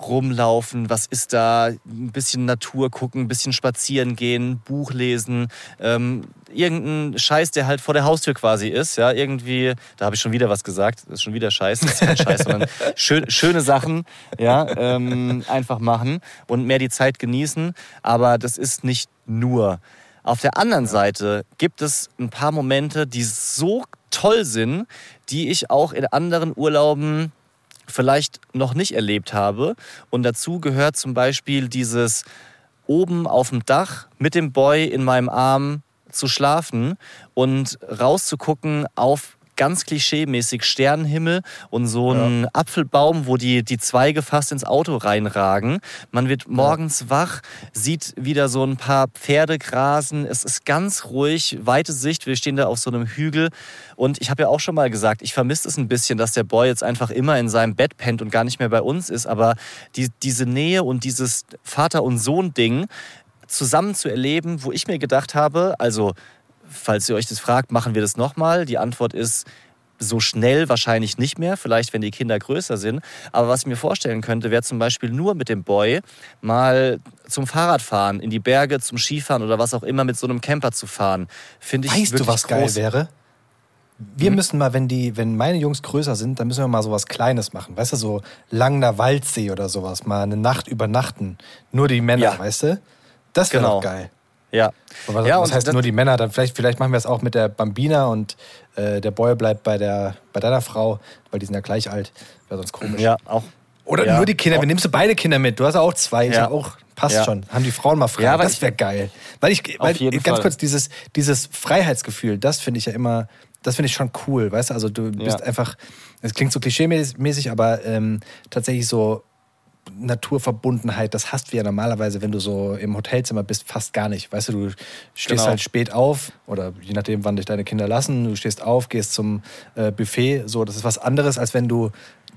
rumlaufen, was ist da, ein bisschen Natur gucken, ein bisschen spazieren gehen, Buch lesen, ähm, irgendein Scheiß, der halt vor der Haustür quasi ist, ja, irgendwie, da habe ich schon wieder was gesagt, das ist schon wieder Scheiß, das ist kein Scheiß, sondern schön, schöne Sachen, ja, ähm, einfach machen und mehr die Zeit genießen, aber das ist nicht nur. Auf der anderen Seite gibt es ein paar Momente, die so toll sind, die ich auch in anderen Urlauben vielleicht noch nicht erlebt habe. Und dazu gehört zum Beispiel dieses oben auf dem Dach mit dem Boy in meinem Arm zu schlafen und rauszugucken auf ganz klischeemäßig Sternenhimmel und so einen Apfelbaum, wo die, die Zweige fast ins Auto reinragen. Man wird morgens wach, sieht wieder so ein paar Pferde grasen. Es ist ganz ruhig, weite Sicht. Wir stehen da auf so einem Hügel. Und ich habe ja auch schon mal gesagt, ich vermisse es ein bisschen, dass der Boy jetzt einfach immer in seinem Bett pennt und gar nicht mehr bei uns ist. Aber die, diese Nähe und dieses Vater- und Sohn-Ding zusammen zu erleben, wo ich mir gedacht habe, also falls ihr euch das fragt, machen wir das nochmal? Die Antwort ist so schnell wahrscheinlich nicht mehr, vielleicht wenn die Kinder größer sind. Aber was ich mir vorstellen könnte, wäre zum Beispiel nur mit dem Boy mal zum Fahrradfahren, in die Berge, zum Skifahren oder was auch immer mit so einem Camper zu fahren. Finde ich Weißt du, was geil groß. wäre? Wir Mhm. müssen mal, wenn die, wenn meine Jungs größer sind, dann müssen wir mal sowas Kleines machen. Weißt du, so Langner Waldsee oder sowas. Mal eine Nacht übernachten. Nur die Männer, Ja. weißt du? Das wäre Genau. geil. Ja. Aber ja, was und heißt nur die Männer? Dann vielleicht, vielleicht machen wir es auch mit der Bambina und äh, der Boy bleibt bei, der, bei deiner Frau, weil die sind ja gleich alt. Wäre sonst komisch. Ja, auch. Oder ja, nur die Kinder. auch- Wir nimmst du beide Kinder mit. Du hast ja auch zwei. Ja. ja auch, passt Ja. schon. Haben die Frauen mal frei. Ja, das ich- wäre geil. Weil ich, weil, ganz Fall. kurz, dieses, dieses Freiheitsgefühl, das finde ich ja immer, das finde ich schon cool. Weißt du, also du bist einfach, es klingt so klischee-mäßig, aber ähm, tatsächlich so Naturverbundenheit, das hast du ja normalerweise, wenn du so im Hotelzimmer bist, fast gar nicht. Weißt du, du stehst Genau. halt spät auf oder je nachdem, wann dich deine Kinder lassen, du stehst auf, gehst zum äh, Buffet. So, das ist was anderes, als wenn du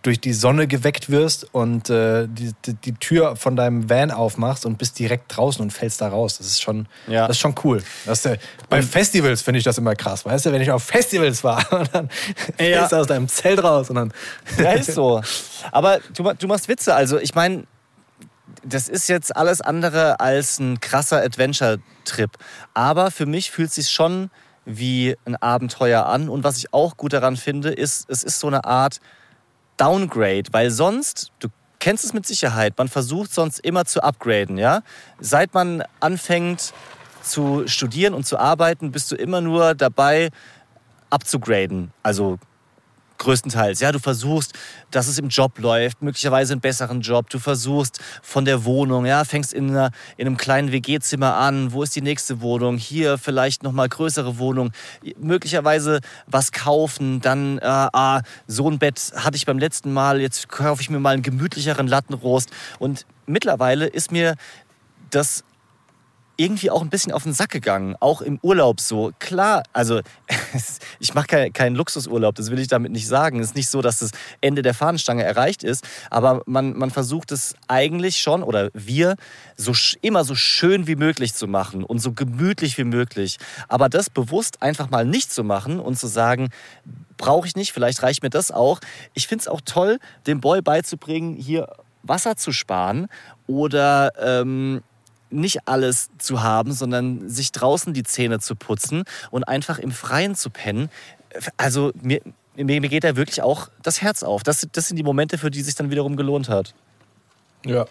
durch die Sonne geweckt wirst und äh, die, die, die Tür von deinem Van aufmachst und bist direkt draußen und fällst da raus. Das ist schon, Ja. das ist schon cool. Das, äh, bei Festivals finde ich das immer krass, weißt du, wenn ich auf Festivals war und dann Ja. fällst du aus deinem Zelt raus und dann Ja, ist so. Aber du, du machst Witze. Also ich meine, das ist jetzt alles andere als ein krasser Adventure-Trip. Aber für mich fühlt es sich schon wie ein Abenteuer an. Und was ich auch gut daran finde, ist, es ist so eine Art Downgrade. Weil sonst, du kennst es mit Sicherheit, man versucht sonst immer zu upgraden. Ja? Seit man anfängt zu studieren und zu arbeiten, bist du immer nur dabei, abzugraden. Also größtenteils. Ja, du versuchst, dass es im Job läuft, möglicherweise einen besseren Job. Du versuchst von der Wohnung, ja, fängst in, einer, in einem kleinen WG-Zimmer an. Wo ist die nächste Wohnung? Hier vielleicht noch mal größere Wohnung. Möglicherweise was kaufen. Dann, äh, ah, so ein Bett hatte ich beim letzten Mal. Jetzt kaufe ich mir mal einen gemütlicheren Lattenrost. Und mittlerweile ist mir das irgendwie auch ein bisschen auf den Sack gegangen. Auch im Urlaub so. Klar, also ich mache keinen kein Luxusurlaub, das will ich damit nicht sagen. Es ist nicht so, dass das Ende der Fahnenstange erreicht ist, aber man, man versucht es eigentlich schon, oder wir, so, immer so schön wie möglich zu machen und so gemütlich wie möglich. Aber das bewusst einfach mal nicht zu machen und zu sagen, brauche ich nicht, vielleicht reicht mir das auch. Ich finde es auch toll, dem Boy beizubringen, hier Wasser zu sparen oder ähm, nicht alles zu haben, sondern sich draußen die Zähne zu putzen und einfach im Freien zu pennen. Also mir, mir geht da wirklich auch das Herz auf. Das, das sind die Momente, für die sich dann wiederum gelohnt hat. Ja,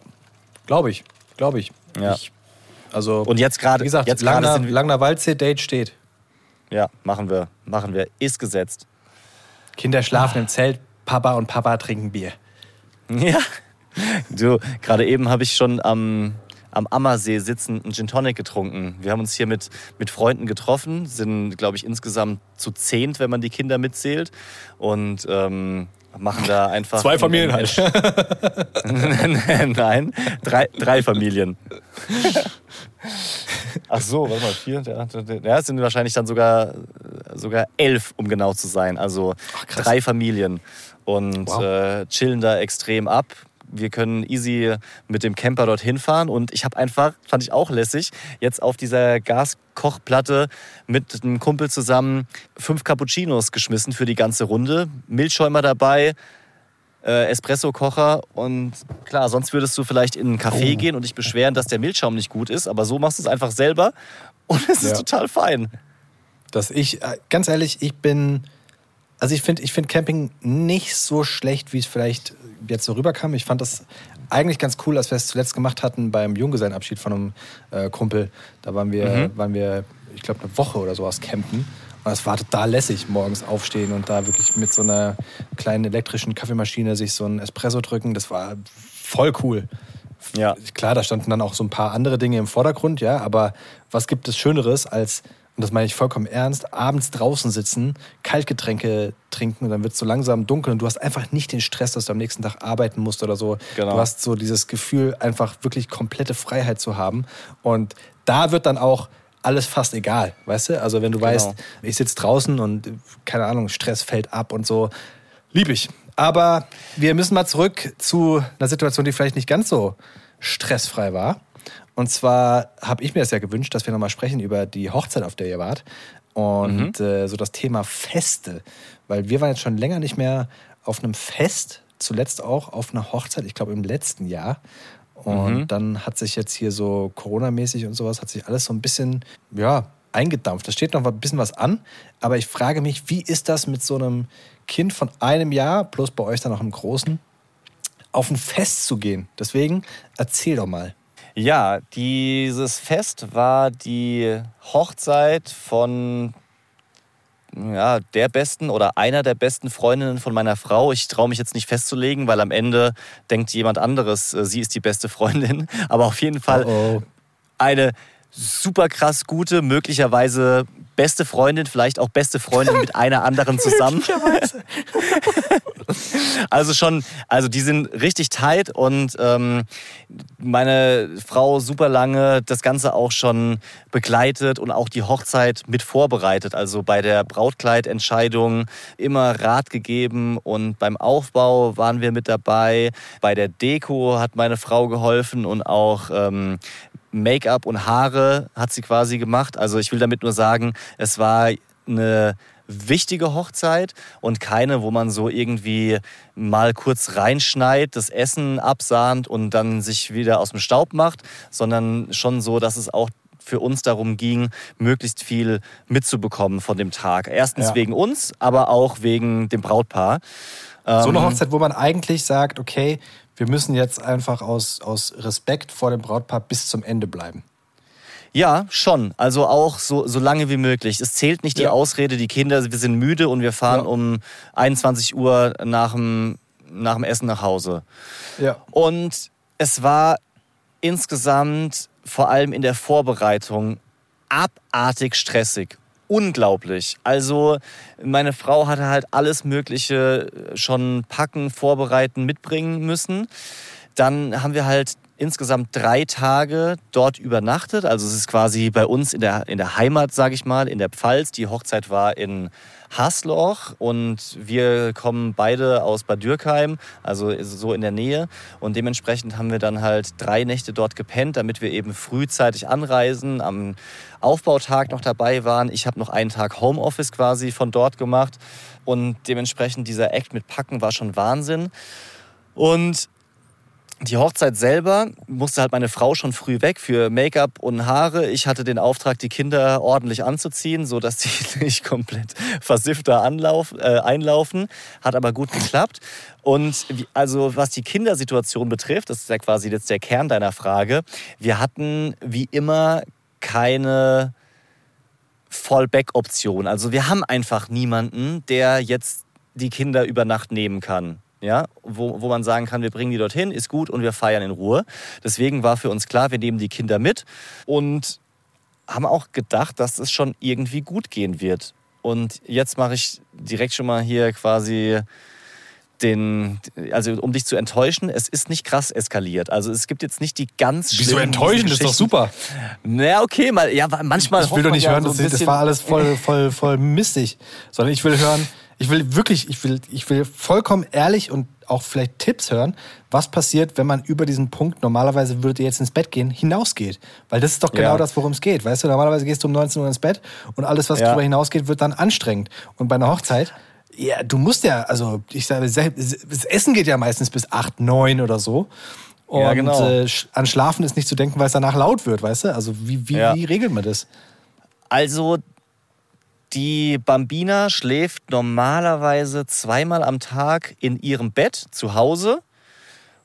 glaube ich. Glaube ich. Ja. ich. Also, Und jetzt gerade, wie gesagt, jetzt Langner, Langner Waldsee-Date steht. ja, machen wir, machen wir, ist gesetzt. Kinder schlafen im Zelt, Papa und Papa trinken Bier. Ja, du, gerade eben habe ich schon am, am Ammersee sitzend einen Gin Tonic getrunken. Wir haben uns hier mit, mit Freunden getroffen, sind, glaube ich, insgesamt zu zehnt, wenn man die Kinder mitzählt. Und ähm, machen da einfach. Zwei Familien halt. Nein, drei, drei Familien. Ach so, warte mal, vier. Ja, es sind wahrscheinlich dann sogar, sogar elf, um genau zu sein. Also krass. drei Familien. Und Wow. äh, chillen da extrem ab. Wir können easy mit dem Camper dorthin fahren. Und ich habe einfach, fand ich auch lässig, jetzt auf dieser Gaskochplatte mit einem Kumpel zusammen fünf Cappuccinos geschmissen für die ganze Runde. Milchschäumer dabei, äh, Espresso-Kocher und klar, sonst würdest du vielleicht in einen Café Oh. gehen und dich beschweren, dass der Milchschaum nicht gut ist, aber so machst du es einfach selber und es ist Ja. total fein. Dass ich, äh, ganz ehrlich, ich bin, also ich finde ich find Camping nicht so schlecht, wie es vielleicht jetzt so rüberkam. Ich fand das eigentlich ganz cool, als wir es zuletzt gemacht hatten beim Junggesellenabschied von einem äh, Kumpel. Da waren wir, waren wir ich glaube, eine Woche oder sowas campen. Und es war total lässig, morgens aufstehen und da wirklich mit so einer kleinen elektrischen Kaffeemaschine sich so ein Espresso drücken. Das war voll cool. Ja. Klar, da standen dann auch so ein paar andere Dinge im Vordergrund, ja, aber was gibt es Schöneres als, und das meine ich vollkommen ernst, abends draußen sitzen, Kaltgetränke trinken und dann wird es so langsam dunkel und du hast einfach nicht den Stress, dass du am nächsten Tag arbeiten musst oder so. Genau. Du hast so dieses Gefühl, einfach wirklich komplette Freiheit zu haben und da wird dann auch alles fast egal, weißt du? Also wenn du weißt, ich sitze draußen und keine Ahnung, Stress fällt ab und so, lieb ich. Aber wir müssen mal zurück zu einer Situation, die vielleicht nicht ganz so stressfrei war. Und zwar habe ich mir das ja gewünscht, dass wir nochmal sprechen über die Hochzeit, auf der ihr wart. Und äh, so das Thema Feste. Weil wir waren jetzt schon länger nicht mehr auf einem Fest, zuletzt auch auf einer Hochzeit, ich glaube im letzten Jahr. Und dann hat sich jetzt hier so Corona-mäßig und sowas, hat sich alles so ein bisschen, ja, eingedampft. Da steht noch ein bisschen was an. Aber ich frage mich, wie ist das mit so einem Kind von einem Jahr, plus bei euch dann noch einem Großen, auf ein Fest zu gehen? Deswegen erzähl doch mal. Ja, dieses Fest war die Hochzeit von ja, der besten oder einer der besten Freundinnen von meiner Frau. Ich traue mich jetzt nicht festzulegen, weil am Ende denkt jemand anderes, äh, sie ist die beste Freundin. Aber auf jeden Fall Oh, eine super krass gute, möglicherweise beste Freundin, vielleicht auch beste Freundin mit einer anderen zusammen. Also schon, also die sind richtig tight und ähm, meine Frau super lange das Ganze auch schon begleitet und auch die Hochzeit mit vorbereitet. Also bei der Brautkleidentscheidung immer Rat gegeben und beim Aufbau waren wir mit dabei. Bei der Deko hat meine Frau geholfen und auch ähm, Make-up und Haare hat sie quasi gemacht. Also ich will damit nur sagen, es war eine wichtige Hochzeit und keine, wo man so irgendwie mal kurz reinschneit, das Essen absahnt und dann sich wieder aus dem Staub macht, sondern schon so, dass es auch für uns darum ging, möglichst viel mitzubekommen von dem Tag. Erstens Ja. wegen uns, aber auch wegen dem Brautpaar. so eine Ähm, Hochzeit, wo man eigentlich sagt, okay, wir müssen jetzt einfach aus, aus Respekt vor dem Brautpaar bis zum Ende bleiben. Ja, schon. Also auch so, so lange wie möglich. Es zählt nicht die Ja. Ausrede, die Kinder, wir sind müde und wir fahren Ja. um 21 Uhr nach dem, nach dem Essen nach Hause. Ja. Und es war insgesamt, vor allem in der Vorbereitung, abartig stressig. Unglaublich. Also meine Frau hatte halt alles Mögliche schon packen, vorbereiten, mitbringen müssen. Dann haben wir halt insgesamt drei Tage dort übernachtet. Also es ist quasi bei uns in der, in der Heimat, sage ich mal, in der Pfalz. Die Hochzeit war in Hasloch und wir kommen beide aus Bad Dürkheim, also so in der Nähe. Und dementsprechend haben wir dann halt drei Nächte dort gepennt, damit wir eben frühzeitig anreisen, am Aufbautag noch dabei waren. Ich habe noch einen Tag Homeoffice quasi von dort gemacht und dementsprechend dieser Act mit Packen war schon Wahnsinn. Und die Hochzeit selber musste halt meine Frau schon früh weg für Make-up und Haare. Ich hatte den Auftrag, die Kinder ordentlich anzuziehen, sodass sie nicht komplett versifft da anlauf, äh, einlaufen. Hat aber gut geklappt. Und also was die Kindersituation betrifft, das ist ja quasi jetzt der Kern deiner Frage. Wir hatten wie immer keine Fallback-Option. Also wir haben einfach niemanden, der jetzt die Kinder über Nacht nehmen kann ja, wo, wo man sagen kann, wir bringen die dorthin, ist gut und wir feiern in Ruhe. Deswegen war für uns klar, wir nehmen die Kinder mit und haben auch gedacht, dass es schon irgendwie gut gehen wird. Und jetzt mache ich direkt schon mal hier quasi den, also um dich zu enttäuschen, es ist nicht krass eskaliert. Also es gibt jetzt nicht die ganz schlimmen Wieso enttäuschen? Das ist doch super. Na okay, mal, ja, manchmal. Ich will doch nicht ja hören, so das, das war alles voll, voll, voll mistig. Sondern ich will hören, ich will wirklich, ich will, ich will vollkommen ehrlich und auch vielleicht Tipps hören, was passiert, wenn man über diesen Punkt, normalerweise würdet ihr jetzt ins Bett gehen, hinausgeht. Weil das ist doch genau Ja. das, worum es geht. Weißt du, normalerweise gehst du um 19 Uhr ins Bett und alles, was Ja. darüber hinausgeht, wird dann anstrengend. Und bei einer Hochzeit, ja, du musst ja, also ich sage, das Essen geht ja meistens bis 8, 9 oder so. Und Ja, genau. äh, an Schlafen ist nicht zu denken, weil es danach laut wird, weißt du? Also wie, wie, Ja. wie regelt man das? Also die Bambina schläft normalerweise zweimal am Tag in ihrem Bett zu Hause.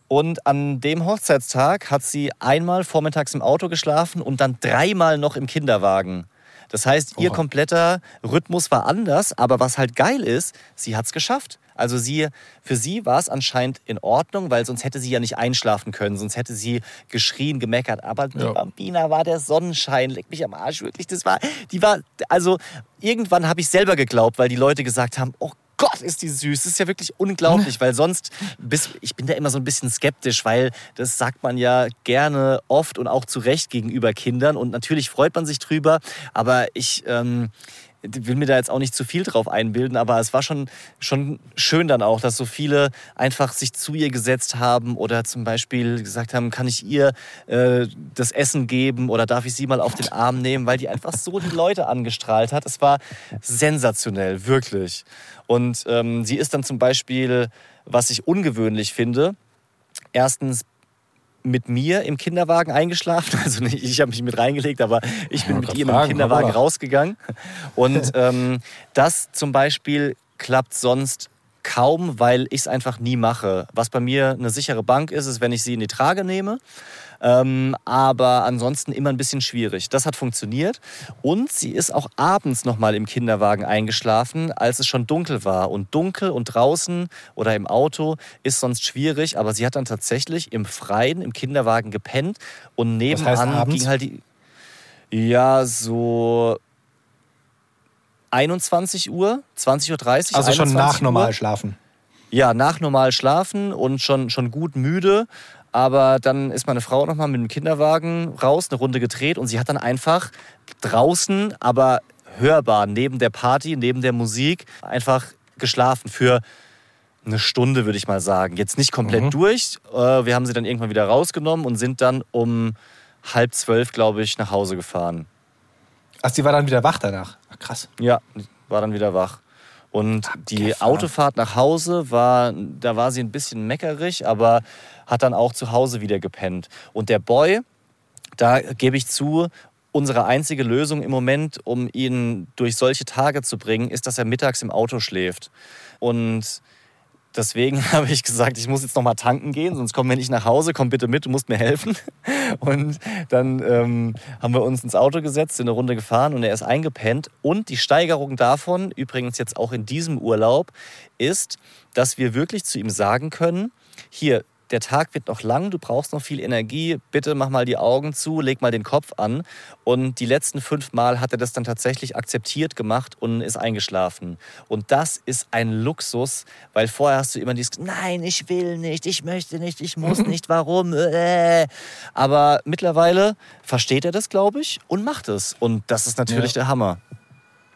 Und an dem Hochzeitstag hat sie einmal vormittags im Auto geschlafen und dann dreimal noch im Kinderwagen. Das heißt, ihr kompletter Rhythmus war anders, aber was halt geil ist, sie hat es geschafft. Also sie, für sie war es anscheinend in Ordnung, weil sonst hätte sie ja nicht einschlafen können, sonst hätte sie geschrien, gemeckert. Aber die Ja. Bambina war der Sonnenschein, leck mich am Arsch, wirklich. Das war, die war, also irgendwann habe ich selber geglaubt, weil die Leute gesagt haben, oh Gott, ist die süß. Das ist ja wirklich unglaublich, weil sonst, bis, ich bin da immer so ein bisschen skeptisch, weil das sagt man ja gerne oft und auch zu Recht gegenüber Kindern. Und natürlich freut man sich drüber, aber ich ähm, will mir da jetzt auch nicht zu viel drauf einbilden, aber es war schon, schon schön dann auch, dass so viele einfach sich zu ihr gesetzt haben oder zum Beispiel gesagt haben, kann ich ihr äh, das Essen geben oder darf ich sie mal auf den Arm nehmen, weil die einfach so die Leute angestrahlt hat. Es war sensationell, wirklich. Und ähm, sie ist dann zum Beispiel, was ich ungewöhnlich finde, erstens mit mir im Kinderwagen eingeschlafen. Also nicht, ich habe mich mit reingelegt, aber ich bin Ja, mit ihr fragen, Kinderwagen hoppala. rausgegangen. Und ähm, das zum Beispiel klappt sonst kaum, weil ich es einfach nie mache. Was bei mir eine sichere Bank ist, ist, wenn ich sie in die Trage nehme. Ähm, aber ansonsten immer ein bisschen schwierig. Das hat funktioniert. Und sie ist auch abends nochmal im Kinderwagen eingeschlafen, als es schon dunkel war. Und dunkel und draußen oder im Auto ist sonst schwierig. Aber sie hat dann tatsächlich im Freien, im Kinderwagen gepennt. Und heißt nebenan abends? ging halt die. Ja, so 21 Uhr, 20.30 Uhr. Also schon 21 nach Uhr. normal schlafen. Ja, nach normal schlafen und schon, schon gut müde. Aber dann ist meine Frau nochmal mit dem Kinderwagen raus, eine Runde gedreht und sie hat dann einfach draußen, aber hörbar, neben der Party, neben der Musik, einfach geschlafen für eine Stunde, würde ich mal sagen. Jetzt nicht komplett Mhm. durch. Äh, Wir haben sie dann irgendwann wieder rausgenommen und sind dann um halb zwölf, glaube ich, nach Hause gefahren. Ach, die war dann wieder wach danach. Ach, krass. Ja, war dann wieder wach. Und die Abgefahren. Autofahrt nach Hause war, da war sie ein bisschen meckerig, aber hat dann auch zu Hause wieder gepennt. Und der Boy, da gebe ich zu, unsere einzige Lösung im Moment, um ihn durch solche Tage zu bringen, ist, dass er mittags im Auto schläft. Und deswegen habe ich gesagt, ich muss jetzt noch mal tanken gehen, sonst kommen wir nicht nach Hause. Komm bitte mit, du musst mir helfen. Und dann ähm, haben wir uns ins Auto gesetzt, sind eine Runde gefahren und er ist eingepennt. Und die Steigerung davon, übrigens jetzt auch in diesem Urlaub, ist, dass wir wirklich zu ihm sagen können, hier, der Tag wird noch lang, du brauchst noch viel Energie, bitte mach mal die Augen zu, leg mal den Kopf an. Und die letzten fünf Mal hat er das dann tatsächlich akzeptiert gemacht und ist eingeschlafen. Und das ist ein Luxus, weil vorher hast du immer dieses, nein, ich will nicht, ich möchte nicht, ich muss nicht, warum? Äh. Aber mittlerweile versteht er das, glaube ich, und macht es. Und das ist natürlich Ja. der Hammer.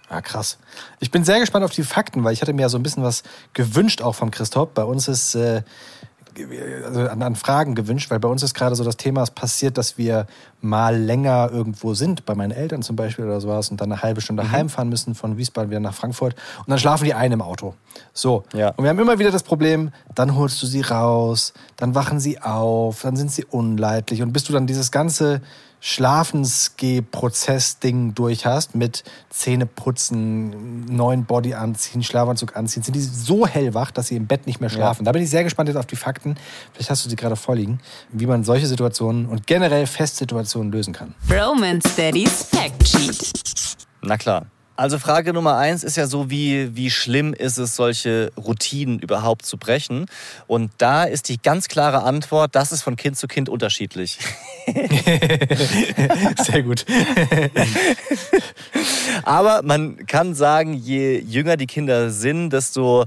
Ah, krass. Ich bin sehr gespannt auf die Fakten, weil ich hatte mir ja so ein bisschen was gewünscht auch vom Christoph. Bei uns ist äh, also an, an Fragen gewünscht, weil bei uns ist gerade so das Thema es passiert, dass wir mal länger irgendwo sind, bei meinen Eltern zum Beispiel oder sowas, und dann eine halbe Stunde heimfahren müssen von Wiesbaden wieder nach Frankfurt und dann schlafen die ein im Auto. So. Ja. Und wir haben immer wieder das Problem, dann holst du sie raus, dann wachen sie auf, dann sind sie unleidlich und bis du dann dieses ganze Schlafensgeh-Prozess-Ding durch hast mit Zähne putzen, neuen Body anziehen, Schlafanzug anziehen, sind die so hellwach, dass sie im Bett nicht mehr schlafen. Da bin ich sehr gespannt jetzt auf die Fakten. Vielleicht hast du sie gerade vorliegen, wie man solche Situationen und generell Festsituationen lösen kann. Romance Daddy's Fact Sheet. Na klar. Also Frage Nummer eins ist ja so, wie, wie schlimm ist es, solche Routinen überhaupt zu brechen? Und da ist die ganz klare Antwort, das ist von Kind zu Kind unterschiedlich. Sehr gut. Aber man kann sagen, je jünger die Kinder sind, desto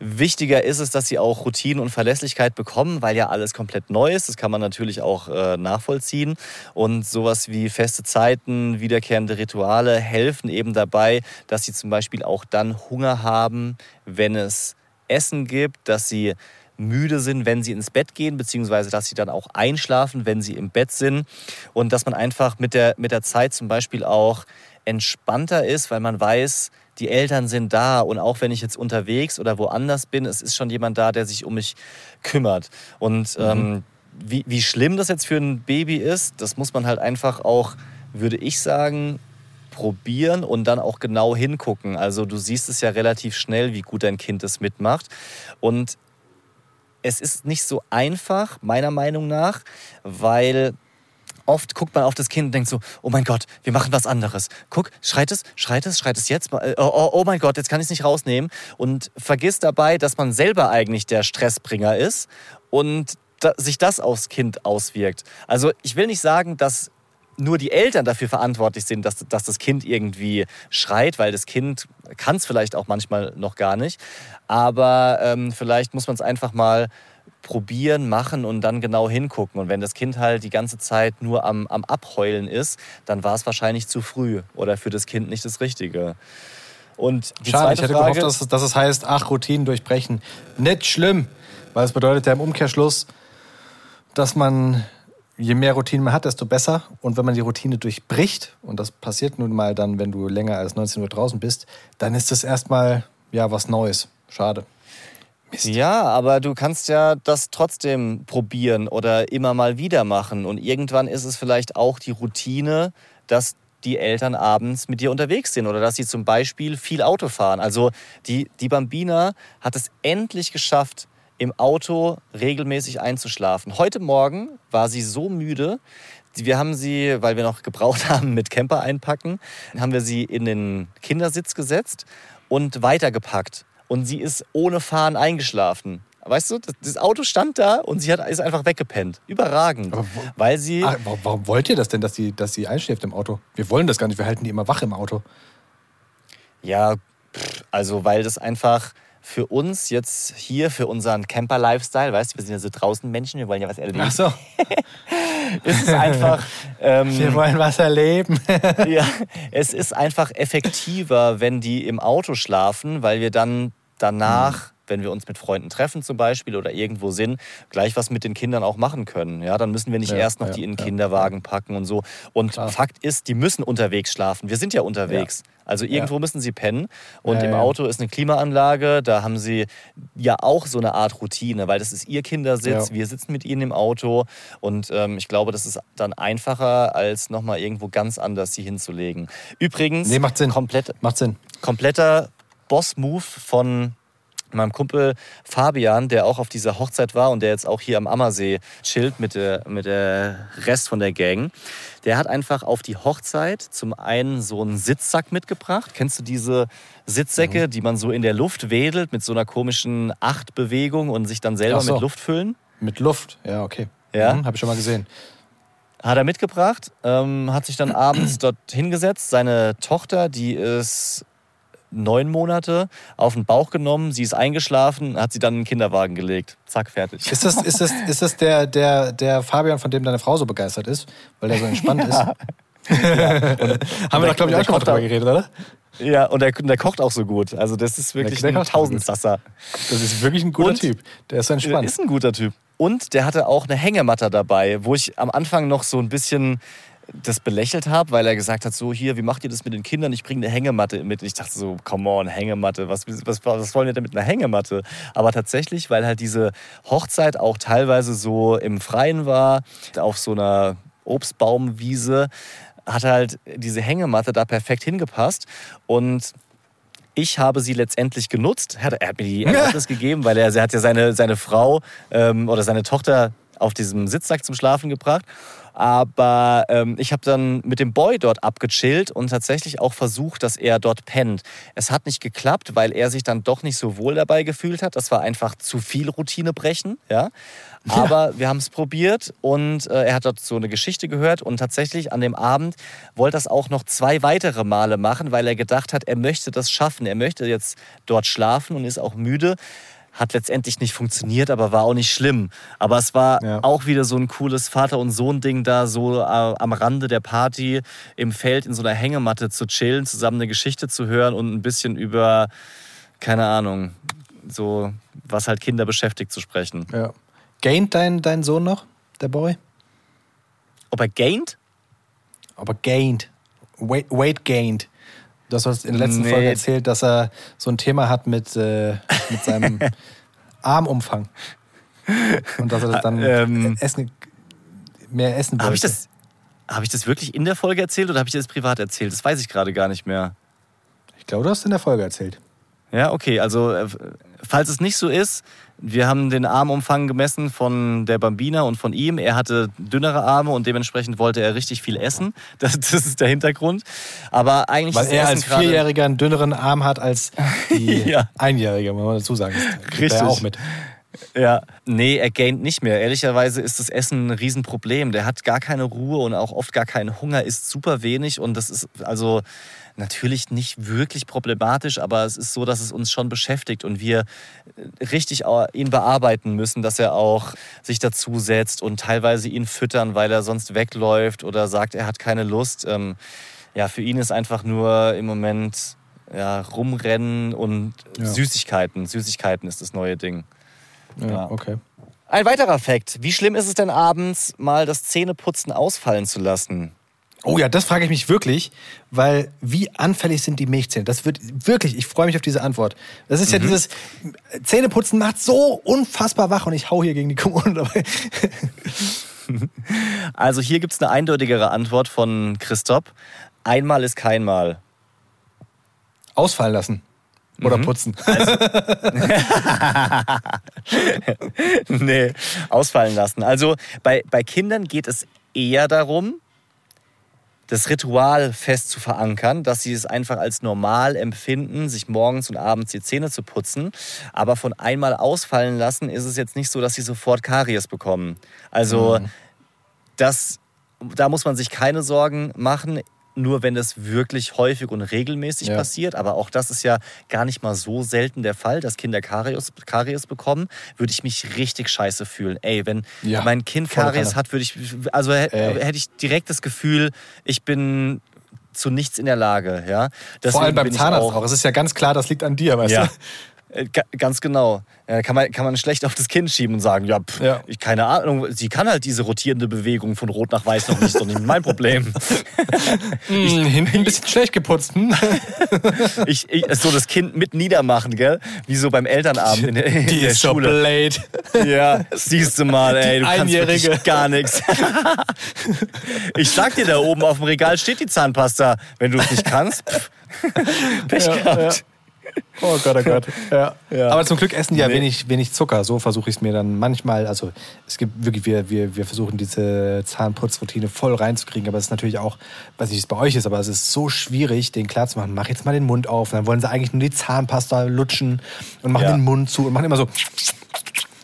wichtiger ist es, dass sie auch Routinen und Verlässlichkeit bekommen, weil ja alles komplett neu ist. Das kann man natürlich auch äh, nachvollziehen. Und sowas wie feste Zeiten, wiederkehrende Rituale helfen eben dabei, dass sie zum Beispiel auch dann Hunger haben, wenn es Essen gibt, dass sie müde sind, wenn sie ins Bett gehen, beziehungsweise dass sie dann auch einschlafen, wenn sie im Bett sind. Und dass man einfach mit der, mit der Zeit zum Beispiel auch entspannter ist, weil man weiß, die Eltern sind da und auch wenn ich jetzt unterwegs oder woanders bin, es ist schon jemand da, der sich um mich kümmert. Und ähm, wie, wie schlimm das jetzt für ein Baby ist, das muss man halt einfach auch, würde ich sagen, probieren und dann auch genau hingucken. Also du siehst es ja relativ schnell, wie gut dein Kind es mitmacht. Und es ist nicht so einfach, meiner Meinung nach, weil oft guckt man auf das Kind und denkt so, oh mein Gott, wir machen was anderes. Guck, schreit es, schreit es, schreit es jetzt. Oh, oh, oh mein Gott, jetzt kann ich es nicht rausnehmen. Und vergisst dabei, dass man selber eigentlich der Stressbringer ist und sich das aufs Kind auswirkt. Also ich will nicht sagen, dass nur die Eltern dafür verantwortlich sind, dass, dass das Kind irgendwie schreit, weil das Kind kann es vielleicht auch manchmal noch gar nicht. Aber ähm, vielleicht muss man es einfach mal probieren, machen und dann genau hingucken. Und wenn das Kind halt die ganze Zeit nur am, am Abheulen ist, dann war es wahrscheinlich zu früh oder für das Kind nicht das Richtige. Und die Schade, ich hätte Frage, gehofft, dass, es- dass es heißt, ach, Routinen durchbrechen. Nicht schlimm, weil es bedeutet ja im Umkehrschluss, dass man, je mehr Routinen man hat, desto besser. Und wenn man die Routine durchbricht, und das passiert nun mal dann, wenn du länger als 19 Uhr draußen bist, dann ist das erstmal ja was Neues. Schade. Ja, aber du kannst ja das trotzdem probieren oder immer mal wieder machen. Und irgendwann ist es vielleicht auch die Routine, dass die Eltern abends mit dir unterwegs sind oder dass sie zum Beispiel viel Auto fahren. Also die, die Bambina hat es endlich geschafft, im Auto regelmäßig einzuschlafen. Heute Morgen war sie so müde, wir haben sie, weil wir noch gebraucht haben mit Camper einpacken, haben wir sie in den Kindersitz gesetzt und weitergepackt. Und sie ist ohne Fahren eingeschlafen. Weißt du, das- das Auto stand da und sie hat, ist einfach weggepennt. Überragend. Wo- Weil sie. Ach, warum, wollt ihr das denn, dass sie, dass sie einschläft im Auto? Wir wollen das gar nicht, wir halten die immer wach im Auto. Ja, also weil das einfach für uns jetzt hier, für unseren Camper-Lifestyle, weißt du, wir sind ja so draußen Menschen, wir wollen ja was erleben. so, Es ist einfach. Ähm, wir wollen was erleben. ja, es ist einfach effektiver, wenn die im Auto schlafen, weil wir dann danach, wenn wir uns mit Freunden treffen zum Beispiel oder irgendwo sind, gleich was mit den Kindern auch machen können. Ja, dann müssen wir nicht Ja, erst noch ja, die in den Kinderwagen packen und so. Und Klar. Fakt ist, die müssen unterwegs schlafen. Wir sind ja unterwegs. Also irgendwo müssen sie pennen. Und im. Auto ist eine Klimaanlage. Da haben sie ja auch so eine Art Routine, weil das ist ihr Kindersitz. Wir sitzen mit ihnen im Auto. Und ähm, ich glaube, das ist dann einfacher, als nochmal irgendwo ganz anders sie hinzulegen. Übrigens, Nee, macht Sinn. Komplett, Macht Sinn. kompletter Boss-Move von meinem Kumpel Fabian, der auch auf dieser Hochzeit war und der jetzt auch hier am Ammersee chillt mit der, mit der Rest von der Gang. Der hat einfach auf die Hochzeit zum einen so einen Sitzsack mitgebracht. Kennst du diese Sitzsäcke, Mhm. die man so in der Luft wedelt mit so einer komischen Achtbewegung und sich dann selber so. mit Luft füllen? Mit Luft, ja, okay. Ja. Mhm, Habe ich schon mal gesehen. Hat er mitgebracht, ähm, hat sich dann abends dort hingesetzt. Seine Tochter, die ist neun Monate, auf den Bauch genommen, sie ist eingeschlafen, hat sie dann in den Kinderwagen gelegt. Zack, fertig. Ist das, ist das, ist das der, der, der Fabian, von dem deine Frau so begeistert ist, weil der so entspannt ist? Haben wir doch, glaube ich, auch schon mal drüber geredet, oder? Ja, und der, der kocht auch so gut. Also das ist wirklich Der ein auch gut. Tausendsasser. Das ist wirklich ein guter Und- Typ. Der ist so entspannt. Ist ein guter Typ. Und der hatte auch eine Hängematte dabei, wo ich am Anfang noch so ein bisschen das belächelt habe, weil er gesagt hat, so hier, wie macht ihr das mit den Kindern? Ich bringe eine Hängematte mit. Ich dachte so, come on, Hängematte, was, was, was wollen wir denn mit einer Hängematte? Aber tatsächlich, weil halt diese Hochzeit auch teilweise so im Freien war, auf so einer Obstbaumwiese, hat halt diese Hängematte da perfekt hingepasst und ich habe sie letztendlich genutzt. Er hat, er hat mir die Erlaubnis gegeben, weil er, er hat ja seine, seine Frau ähm, oder seine Tochter auf diesem Sitzsack zum Schlafen gebracht. Aber ähm, ich habe dann mit dem Boy dort abgechillt und tatsächlich auch versucht, dass er dort pennt. Es hat nicht geklappt, weil er sich dann doch nicht so wohl dabei gefühlt hat. Das war einfach zu viel Routinebrechen. Ja? Aber wir haben es probiert und äh, er hat dort so eine Geschichte gehört und tatsächlich an dem Abend wollte er es auch noch zwei weitere Male machen, weil er gedacht hat, er möchte das schaffen. Er möchte jetzt dort schlafen und ist auch müde. Hat letztendlich nicht funktioniert, aber war auch nicht schlimm. Aber es war Ja. auch wieder so ein cooles Vater- und Sohn-Ding da, so äh, am Rande der Party im Feld in so einer Hängematte zu chillen, zusammen eine Geschichte zu hören und ein bisschen über, keine Ahnung, so was halt Kinder beschäftigt zu sprechen. Ja. Gaint dein, dein Sohn noch, der Boy? Ob er gained? Aber gained. Weight, weight gained. Du hast in der letzten Nee. Folge erzählt, dass er so ein Thema hat mit, äh, mit seinem Armumfang. Und dass er das dann Ähm. essen, mehr essen wollte. Habe ich, das, hab ich das wirklich in der Folge erzählt oder habe ich dir das privat erzählt? Das weiß ich gerade gar nicht mehr. Ich glaube, du hast in der Folge erzählt. Ja, okay. Also, äh, falls es nicht so ist, wir haben den Armumfang gemessen von der Bambina und von ihm. Er hatte dünnere Arme und dementsprechend wollte er richtig viel essen. Das, das ist der Hintergrund. Aber eigentlich Weil ist er Essen als Vierjähriger einen dünneren Arm hat als die Ja. Einjährige, muss man dazu sagen. Das er Richtig. ja auch mit. Ja, nee, er gaint nicht mehr. Ehrlicherweise ist das Essen ein Riesenproblem. Der hat gar keine Ruhe und auch oft gar keinen Hunger, isst super wenig und das ist also natürlich nicht wirklich problematisch, aber es ist so, dass es uns schon beschäftigt und wir äh, richtig ihn bearbeiten müssen, dass er auch sich dazusetzt und teilweise ihn füttern, weil er sonst wegläuft oder sagt, er hat keine Lust. Ähm, ja, für ihn ist einfach nur im Moment ja, rumrennen und Ja. Süßigkeiten. Süßigkeiten ist das neue Ding. Ja, Ja. okay. Ein weiterer Fakt. Wie schlimm ist es denn abends, mal das Zähneputzen ausfallen zu lassen? Oh ja, das frage ich mich wirklich, weil wie anfällig sind die Milchzähne? Das wird wirklich, ich freue mich auf diese Antwort. Das ist ja dieses Zähneputzen macht so unfassbar wach und ich hau hier gegen die Kommune dabei. Also hier gibt es eine eindeutigere Antwort von Christoph. Einmal ist kein Mal. Ausfallen lassen. Oder putzen. nee, ausfallen lassen. Also bei, bei Kindern geht es eher darum, das Ritual fest zu verankern, dass sie es einfach als normal empfinden, sich morgens und abends die Zähne zu putzen. Aber von einmal ausfallen lassen ist es jetzt nicht so, dass sie sofort Karies bekommen. Also das, da muss man sich keine Sorgen machen. Nur wenn das wirklich häufig und regelmäßig Ja. passiert, aber auch das ist ja gar nicht mal so selten der Fall, dass Kinder Karies, Karies bekommen, würde ich mich richtig scheiße fühlen. Ey, wenn Ja, mein Kind Karies hat, würde ich, also Ey. hätte ich direkt das Gefühl, ich bin zu nichts in der Lage. Ja? Deswegen Vor allem beim Zahnarzt auch. Es ist ja ganz klar, das liegt an dir, weißt ja. du? Äh, ga- Ganz genau. Ja, kann, man, kann man schlecht auf das Kind schieben und sagen, ja, pff, Ja. Ich, keine Ahnung, sie kann halt diese rotierende Bewegung von Rot nach Weiß noch nicht, doch nicht mein Problem. Hm, hinten ein bisschen schlecht geputzt. Hm? Ich, ich, so das Kind mit niedermachen, gell? Wie so beim Elternabend in der, in Die der ist so Schule. blade. Ja, siehst du mal, ey, du kannst Einjährige. wirklich gar nichts. Ich sag dir, da oben auf dem Regal steht die Zahnpasta. Wenn du es nicht kannst, pff, Pech Ja, gehabt. Oh Gott, oh Gott. Ja. Ja. Aber zum Glück essen die ja Nee. wenig, wenig Zucker. So versuche ich es mir dann manchmal. Also es gibt wirklich, wir, wir, wir versuchen diese Zahnputzroutine voll reinzukriegen. Aber es ist natürlich auch, weiß nicht, wie es bei euch ist, aber es ist so schwierig, den klarzumachen. Mach jetzt mal den Mund auf. Und dann wollen sie eigentlich nur die Zahnpasta lutschen und machen Ja. den Mund zu und machen immer so. Und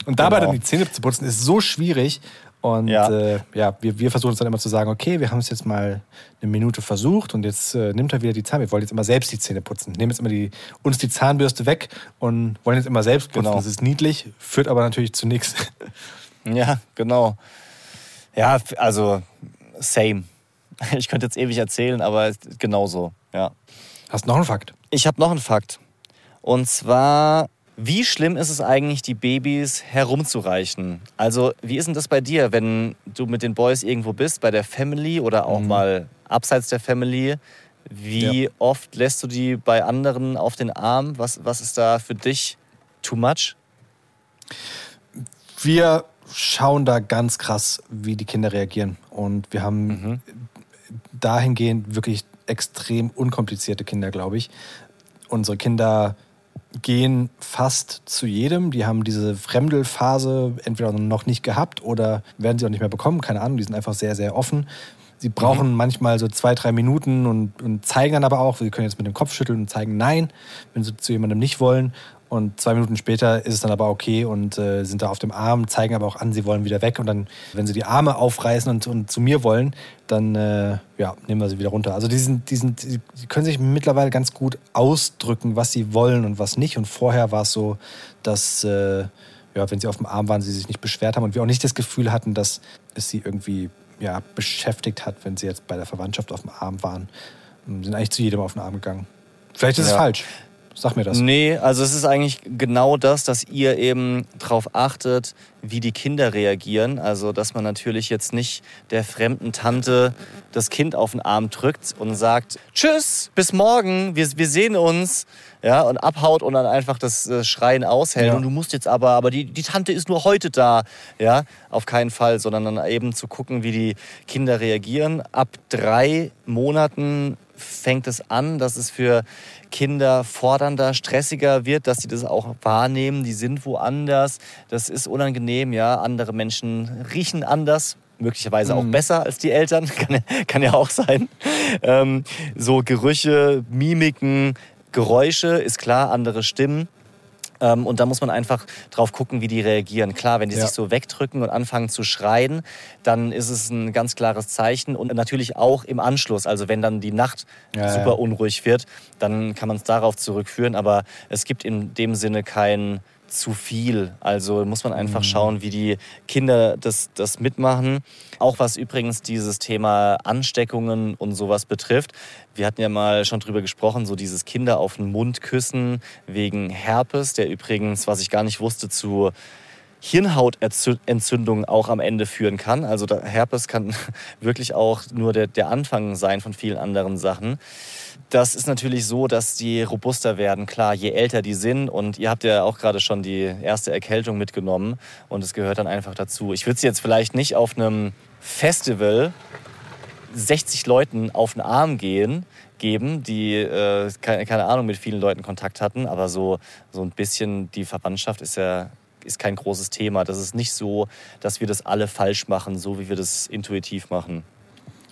Und dabei Genau. dann die Zähne zu putzen, ist so schwierig. Und Ja. äh, ja wir, wir versuchen uns dann immer zu sagen, okay, wir haben es jetzt mal eine Minute versucht und jetzt äh, nimmt er wieder die Zahn. Wir wollen jetzt immer selbst die Zähne putzen. Nehmen jetzt immer die, uns die Zahnbürste weg und wollen jetzt immer selbst putzen. Genau. Das ist niedlich, führt aber natürlich zu nichts. Ja, genau. Ja, also same. Ich könnte jetzt ewig erzählen, aber es- genauso, ja. Hast noch einen Fakt? Ich habe noch einen Fakt. Und zwar, wie schlimm ist es eigentlich, die Babys herumzureichen? Also, wie ist denn das bei dir, wenn du mit den Boys irgendwo bist, bei der Family oder auch mal abseits der Family? Wie oft lässt du die bei anderen auf den Arm? Was, was ist da für dich too much? Wir schauen da ganz krass, wie die Kinder reagieren. Und wir haben dahingehend wirklich extrem unkomplizierte Kinder, glaube ich. Unsere Kinder gehen fast zu jedem. Die haben diese Fremdelphase entweder noch nicht gehabt oder werden sie auch nicht mehr bekommen. Keine Ahnung, die sind einfach sehr, sehr offen. Sie brauchen manchmal so zwei, drei Minuten und, und zeigen dann aber auch, sie können jetzt mit dem Kopf schütteln und zeigen Nein, wenn sie zu jemandem nicht wollen. Und zwei Minuten später ist es dann aber okay und äh, sind da auf dem Arm, zeigen aber auch an, sie wollen wieder weg. Und dann, wenn sie die Arme aufreißen und, und zu mir wollen, dann äh, ja, nehmen wir sie wieder runter. Also die, sind, die, sind, die können sich mittlerweile ganz gut ausdrücken, was sie wollen und was nicht. Und vorher war es so, dass, äh, ja, wenn sie auf dem Arm waren, sie sich nicht beschwert haben und wir auch nicht das Gefühl hatten, dass es sie irgendwie ja, beschäftigt hat, wenn sie jetzt bei der Verwandtschaft auf dem Arm waren. Und Sind eigentlich zu jedem auf den Arm gegangen. Vielleicht ist es Ja. falsch. Sag mir das. Nee, also es ist eigentlich genau das, dass ihr eben darauf achtet, wie die Kinder reagieren. Also, dass man natürlich jetzt nicht der fremden Tante das Kind auf den Arm drückt und sagt, tschüss, bis morgen, wir, wir sehen uns. Ja, und abhaut und dann einfach das äh, Schreien aushält. Ja. Und du musst jetzt aber, aber die, die Tante ist nur heute da. Ja, auf keinen Fall, sondern dann eben zu gucken, wie die Kinder reagieren. Ab drei Monaten fängt es an, dass es für Kinder fordernder, stressiger wird, dass sie das auch wahrnehmen. Die sind woanders. Das ist unangenehm, ja. Andere Menschen riechen anders. Möglicherweise auch besser als die Eltern, kann, ja- kann ja auch sein. Ähm, so Gerüche, Mimiken, Geräusche, ist klar, andere Stimmen. Ähm, und da muss man einfach drauf gucken, wie die reagieren. Klar, wenn die Ja. sich so wegdrücken und anfangen zu schreien, dann ist es ein ganz klares Zeichen. Und natürlich auch im Anschluss, also wenn dann die Nacht Ja, super unruhig wird, dann kann man es darauf zurückführen. Aber es gibt in dem Sinne kein zu viel. Also muss man Mhm. einfach schauen, wie die Kinder das, das mitmachen. Auch was übrigens dieses Thema Ansteckungen und sowas betrifft. Wir hatten ja mal schon drüber gesprochen, so dieses Kinder auf den Mund küssen wegen Herpes, der übrigens, was ich gar nicht wusste, zu Hirnhautentzündungen auch am Ende führen kann. Also Herpes kann wirklich auch nur der, der Anfang sein von vielen anderen Sachen. Das ist natürlich so, dass die robuster werden. Klar, je älter die sind und ihr habt ja auch gerade schon die erste Erkältung mitgenommen und es gehört dann einfach dazu. Ich würde sie jetzt vielleicht nicht auf einem Festival 60 Leuten auf den Arm gehen, geben, die äh, keine, keine Ahnung mit vielen Leuten Kontakt hatten, aber so, so ein bisschen die Verwandtschaft ist ja ist kein großes Thema. Das ist nicht so, dass wir das alle falsch machen, so wie wir das intuitiv machen.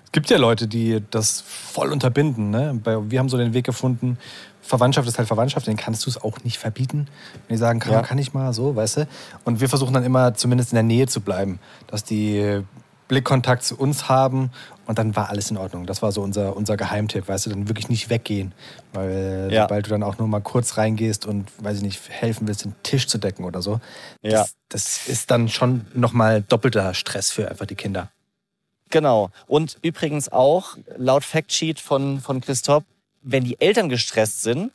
Es gibt ja Leute, die das voll unterbinden. Ne? Wir haben so den Weg gefunden, Verwandtschaft ist halt Verwandtschaft, den kannst du es auch nicht verbieten. Wenn die sagen, kann, Ja. kann ich mal so, weißt du? Und wir versuchen dann immer zumindest in der Nähe zu bleiben, dass die Blickkontakt zu uns haben und dann war alles in Ordnung. Das war so unser, unser Geheimtipp, weißt du, dann wirklich nicht weggehen. Weil Ja. sobald du dann auch nur mal kurz reingehst und, weiß ich nicht, helfen willst, den Tisch zu decken oder so, Ja. das, das ist dann schon nochmal doppelter Stress für einfach die Kinder. Genau. Und übrigens auch, laut Factsheet von, von Christoph, wenn die Eltern gestresst sind,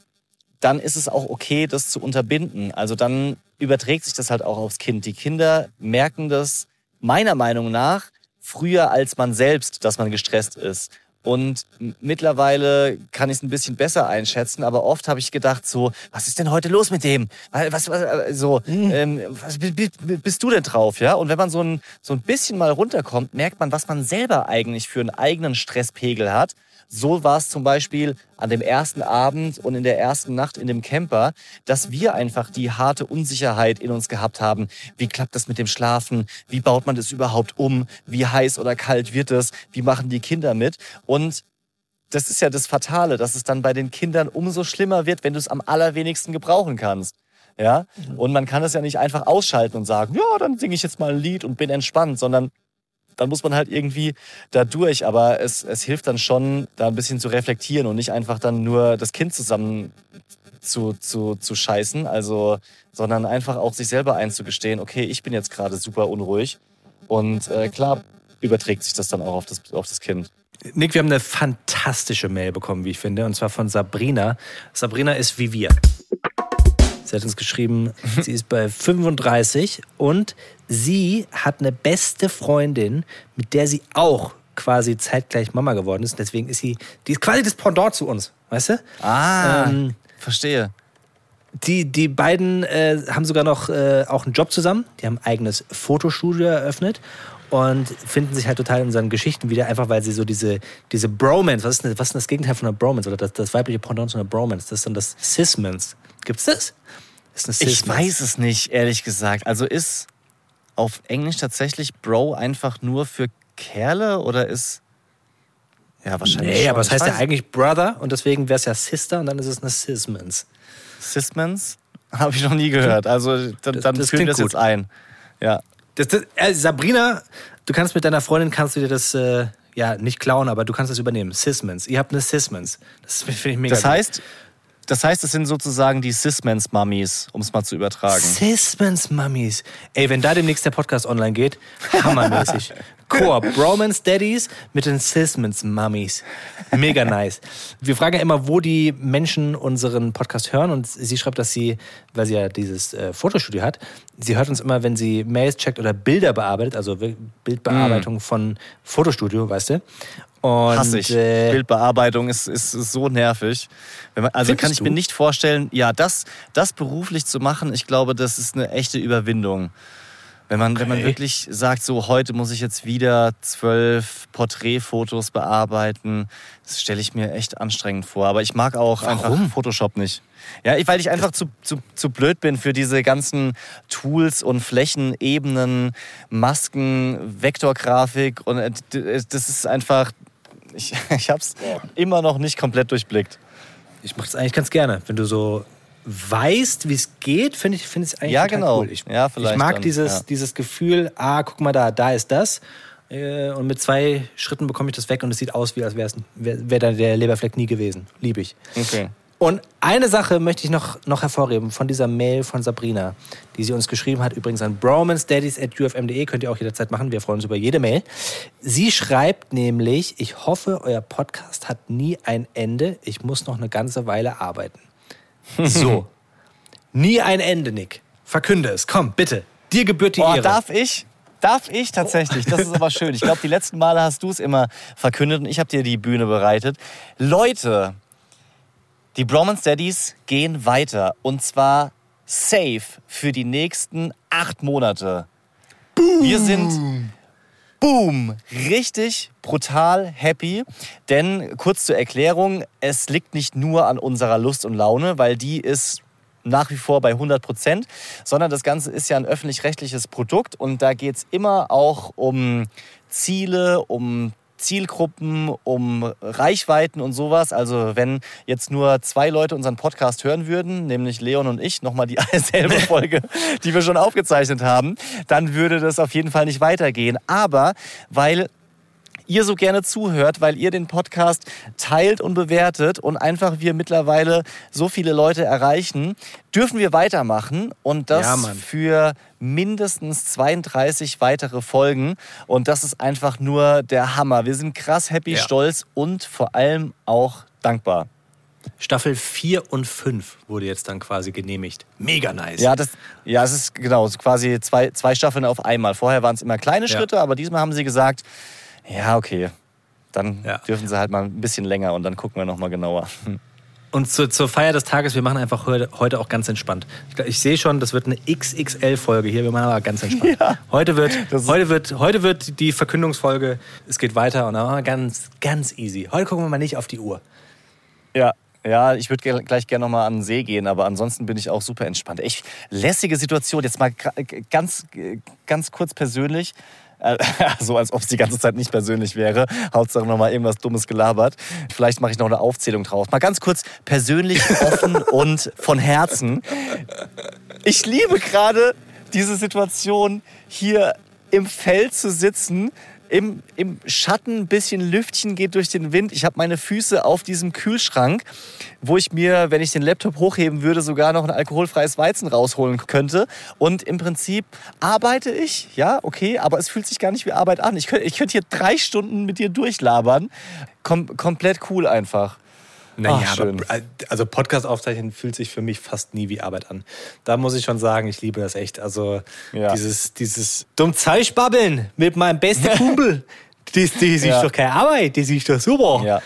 dann ist es auch okay, das zu unterbinden. Also dann überträgt sich das halt auch aufs Kind. Die Kinder merken das meiner Meinung nach früher als man selbst, dass man gestresst ist. Und mittlerweile kann ich es ein bisschen besser einschätzen, aber oft habe ich gedacht so, was ist denn heute los mit dem? Was, was, äh, so, ähm, was bi- bi- bist du denn drauf, ja? Und wenn man so ein, so ein bisschen mal runterkommt, merkt man, was man selber eigentlich für einen eigenen Stresspegel hat. So war es zum Beispiel an dem ersten Abend und in der ersten Nacht in dem Camper, dass wir einfach die harte Unsicherheit in uns gehabt haben. Wie klappt das mit dem Schlafen? Wie baut man das überhaupt um? Wie heiß oder kalt wird es? Wie machen die Kinder mit? Und das ist ja das Fatale, dass es dann bei den Kindern umso schlimmer wird, wenn du es am allerwenigsten gebrauchen kannst. Ja? Und man kann es ja nicht einfach ausschalten und sagen, ja, dann singe ich jetzt mal ein Lied und bin entspannt, sondern dann muss man halt irgendwie da durch. Aber es, es hilft dann schon, da ein bisschen zu reflektieren und nicht einfach dann nur das Kind zusammen zu, zu, zu scheißen, also, sondern einfach auch sich selber einzugestehen, okay, ich bin jetzt gerade super unruhig. Und äh, klar überträgt sich das dann auch auf das, auf das Kind. Nick, wir haben eine fantastische Mail bekommen, wie ich finde, und zwar von Sabrina. Sabrina ist wie wir. Sie hat uns geschrieben, sie ist bei 35 und sie hat eine beste Freundin, mit der sie auch quasi zeitgleich Mama geworden ist. Deswegen ist sie, die ist quasi das Pendant zu uns, weißt du? Ah, Ähm, verstehe. Die, die beiden äh, haben sogar noch äh, auch einen Job zusammen. Die haben ein eigenes Fotostudio eröffnet und finden sich halt total in unseren Geschichten wieder, einfach weil sie so diese, diese Bromance, was ist, denn, was ist denn das Gegenteil von einer Bromance oder das, das weibliche Pendant zu einer Bromance? Das ist dann das Sismans. Gibt's das? das Ich weiß es nicht, ehrlich gesagt. Also ist auf Englisch tatsächlich Bro einfach nur für Kerle oder ist. Ja, wahrscheinlich. Nee, schon. aber es Ich heißt ja eigentlich Brother und deswegen wäre es ja Sister und dann ist es eine Sismans. Sismans? Habe ich noch nie gehört. Also dann, Das- dann das führen wir das jetzt gut. ein. Ja. Das, das, äh, Sabrina, du kannst mit deiner Freundin, kannst du dir das, äh, ja, nicht klauen, aber du kannst das übernehmen. Sismans. Ihr habt eine Sismans. Das finde ich mega Das gut. Das heißt, es sind sozusagen die Sismans-Mummies, um es mal zu übertragen. Sismans Mummies. Ey, wenn da demnächst der Podcast online geht, hammermäßig. Koop, Bromance Daddies mit den Sismans Mummies. Mega nice. Wir fragen ja immer, wo die Menschen unseren Podcast hören und sie schreibt, dass sie, weil sie ja dieses äh, Fotostudio hat, sie hört uns immer, wenn sie Mails checkt oder Bilder bearbeitet, also Bildbearbeitung von Fotostudio, weißt du? Und, Hasse ich. Äh, Bildbearbeitung ist, ist, ist so nervig. Man, also kann ich du? mir nicht vorstellen, ja, das, das beruflich zu machen, ich glaube, das ist eine echte Überwindung. Wenn man, wenn man Okay. wirklich sagt, so heute muss ich jetzt wieder zwölf Porträtfotos bearbeiten, das stelle ich mir echt anstrengend vor. Aber ich mag auch Warum? einfach Photoshop nicht. Ja, weil ich einfach zu, zu, zu blöd bin für diese ganzen Tools und Flächen, Ebenen, Masken, Vektorgrafik. Und äh, d- das ist einfach, ich, ich habe es immer noch nicht komplett durchblickt. ich mache das eigentlich ganz gerne, wenn du so weißt, wie es geht, finde ich finde ich eigentlich Ja, genau. cool. Ich, Ja, vielleicht ich mag dann, dieses, ja. dieses Gefühl, ah, guck mal da, da ist das. Äh, Und mit zwei Schritten bekomme ich das weg und es sieht aus, wie als wäre wär, wär da der Leberfleck nie gewesen. Liebe ich. Okay. Und eine Sache möchte ich noch, noch hervorheben von dieser Mail von Sabrina, die sie uns geschrieben hat, übrigens an bromansdaddies.ufm.de, könnt ihr auch jederzeit machen, wir freuen uns über jede Mail. Sie schreibt nämlich, ich hoffe, euer Podcast hat nie ein Ende, ich muss noch eine ganze Weile arbeiten. So, nie ein Ende, Nick. Verkünde es, komm, bitte. Dir gebührt die Boah, Ehre. darf ich? Darf ich tatsächlich? Das ist aber schön. Ich glaube, die letzten Male hast du es immer verkündet und ich habe dir die Bühne bereitet. Leute, die Bromance Daddies gehen weiter und zwar safe für die nächsten acht Monate. Wir sind Boom! Richtig brutal happy. Denn kurz zur Erklärung, es liegt nicht nur an unserer Lust und Laune, weil die ist nach wie vor bei 100 Prozent, sondern das Ganze ist ja ein öffentlich-rechtliches Produkt und da geht es immer auch um Ziele, um Zielgruppen, um Reichweiten und sowas. Also wenn jetzt nur zwei Leute unseren Podcast hören würden, nämlich Leon und ich, nochmal die selbe Folge, die wir schon aufgezeichnet haben, dann würde das auf jeden Fall nicht weitergehen. Aber weil ihr so gerne zuhört, weil ihr den Podcast teilt und bewertet und einfach wir mittlerweile so viele Leute erreichen, dürfen wir weitermachen und das Ja, für mindestens 32 weitere Folgen und das ist einfach nur der Hammer. Wir sind krass happy, Ja. stolz und vor allem auch dankbar. Staffel 4 und 5 wurde jetzt dann quasi genehmigt. Mega nice. Ja, das, ja, es ist genau, es ist quasi zwei, zwei Staffeln auf einmal. Vorher waren es immer kleine Ja. Schritte, aber diesmal haben sie gesagt, ja, okay, dann Ja. dürfen sie halt mal ein bisschen länger und dann gucken wir nochmal genauer. Und zu, zur Feier des Tages, wir machen einfach heute, auch ganz entspannt. Ich, ich sehe schon, das wird eine XXL-Folge hier. Wir machen aber ganz entspannt. Heute, wird, heute, wird, heute wird die Verkündungsfolge, es geht weiter und dann ganz, ganz easy. Heute gucken wir mal nicht auf die Uhr. Ja, ja, ich würde gleich gerne nochmal an den See gehen, aber ansonsten bin ich auch super entspannt. Echt lässige Situation. Jetzt mal ganz, ganz kurz persönlich. So als ob es die ganze Zeit nicht persönlich wäre. Hauptsache nochmal irgendwas Dummes gelabert. Vielleicht mache ich noch eine Aufzählung drauf. Mal ganz kurz persönlich, offen und von Herzen. Ich liebe gerade diese Situation, hier im Feld zu sitzen. Im, Im Schatten ein bisschen Lüftchen geht durch den Wind. Ich habe meine Füße auf diesem Kühlschrank, wo ich mir, wenn ich den Laptop hochheben würde, sogar noch ein alkoholfreies Weizen rausholen könnte. Und im Prinzip arbeite ich, ja, okay, aber es fühlt sich gar nicht wie Arbeit an. Ich könnte ich könnt hier drei Stunden mit dir durchlabern. Kom komplett cool einfach. Naja, Ach, aber, äh, also Podcast aufzeichnen fühlt sich für mich fast nie wie Arbeit an. Da muss ich schon sagen, ich liebe das echt. Also Ja. dieses, dieses dumm Zeug babbeln mit meinem besten Kumpel, das, das ist Ja. doch keine Arbeit, das ist doch super. Ja.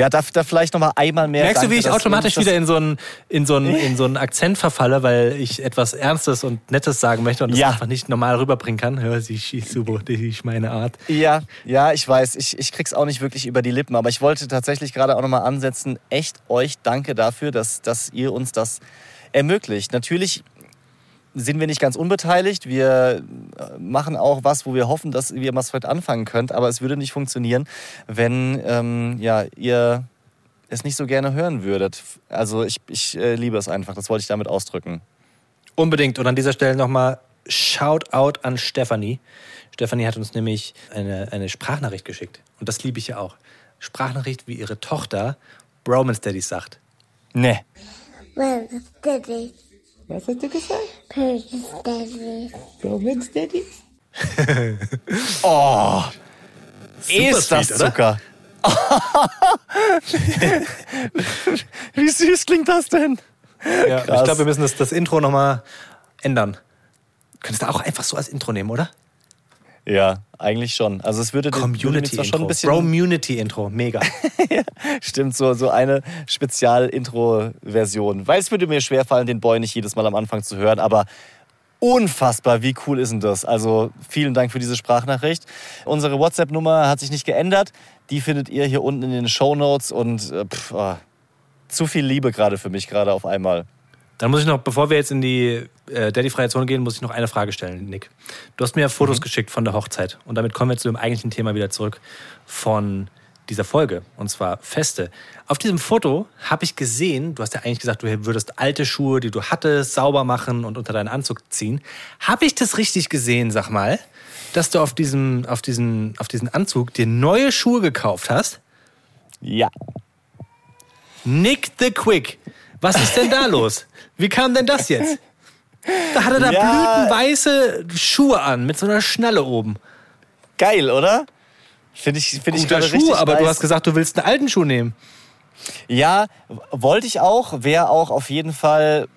Ja, da, da vielleicht noch mal einmal mehr. Merkst du, Danke, wie ich automatisch wieder in so, einen, in, so einen, in so einen Akzent verfalle, weil ich etwas Ernstes und Nettes sagen möchte und das Ja. einfach nicht normal rüberbringen kann? Ist super, das ist meine Art. Ja, ja, ich weiß. Ich, ich krieg's auch nicht wirklich über die Lippen. Aber ich wollte tatsächlich gerade auch nochmal ansetzen. Echt euch danke dafür, dass, dass ihr uns das ermöglicht. Natürlich sind wir nicht ganz unbeteiligt. Wir äh, machen auch was, wo wir hoffen, dass ihr was vielleicht anfangen könnt. Aber es würde nicht funktionieren, wenn ähm, ja, ihr es nicht so gerne hören würdet. Also ich, ich äh, liebe es einfach. Das wollte ich damit ausdrücken. Unbedingt. Und an dieser Stelle nochmal Shoutout an Stefanie. Stefanie hat uns nämlich eine, eine Sprachnachricht geschickt. Und das liebe ich ja auch. Sprachnachricht, wie ihre Tochter Bromance Daddy sagt. Nee. Well, Daddy. Was hast du gesagt? Precious Daddy. Bromance Daddy? Oh, Super ist das? Zucker. Wie süß klingt das denn? Ja, ich glaube, wir müssen das, das Intro nochmal ändern. Könntest du auch einfach so als Intro nehmen, oder? Ja, eigentlich schon. Also es würde, würde mir Community zwar schon ein Intro. bisschen Community Intro, mega. stimmt so so eine Spezial-Intro-Version, weil es würde mir schwerfallen, den Boy nicht jedes Mal am Anfang zu hören, aber unfassbar, wie cool ist denn das? Also vielen Dank für diese Sprachnachricht. Unsere WhatsApp-Nummer hat sich nicht geändert. Die findet ihr hier unten in den Show Notes und äh, pff, ah, zu viel Liebe gerade für mich gerade auf einmal. Dann muss ich noch, bevor wir jetzt in die äh, Daddy-freie Zone gehen, muss ich noch eine Frage stellen, Nick. Du hast mir ja Fotos Mhm. geschickt von der Hochzeit. Und damit kommen wir zu dem eigentlichen Thema wieder zurück von dieser Folge. Und zwar Feste. Auf diesem Foto habe ich gesehen, du hast ja eigentlich gesagt, du würdest alte Schuhe, die du hattest, sauber machen und unter deinen Anzug ziehen. Habe ich das richtig gesehen, sag mal, dass du auf, diesem, auf, diesen, auf diesen Anzug dir neue Schuhe gekauft hast? Ja. Nick the Quick. Was ist denn da los? Wie kam denn das jetzt? Da hat er da Ja. blütenweiße Schuhe an mit so einer Schnalle oben. Geil, oder? Finde ich, find ich Guter gerade Schuh, richtig aber nice. du hast gesagt, du willst einen alten Schuh nehmen. Ja, wollte ich auch. Wäre auch auf jeden Fall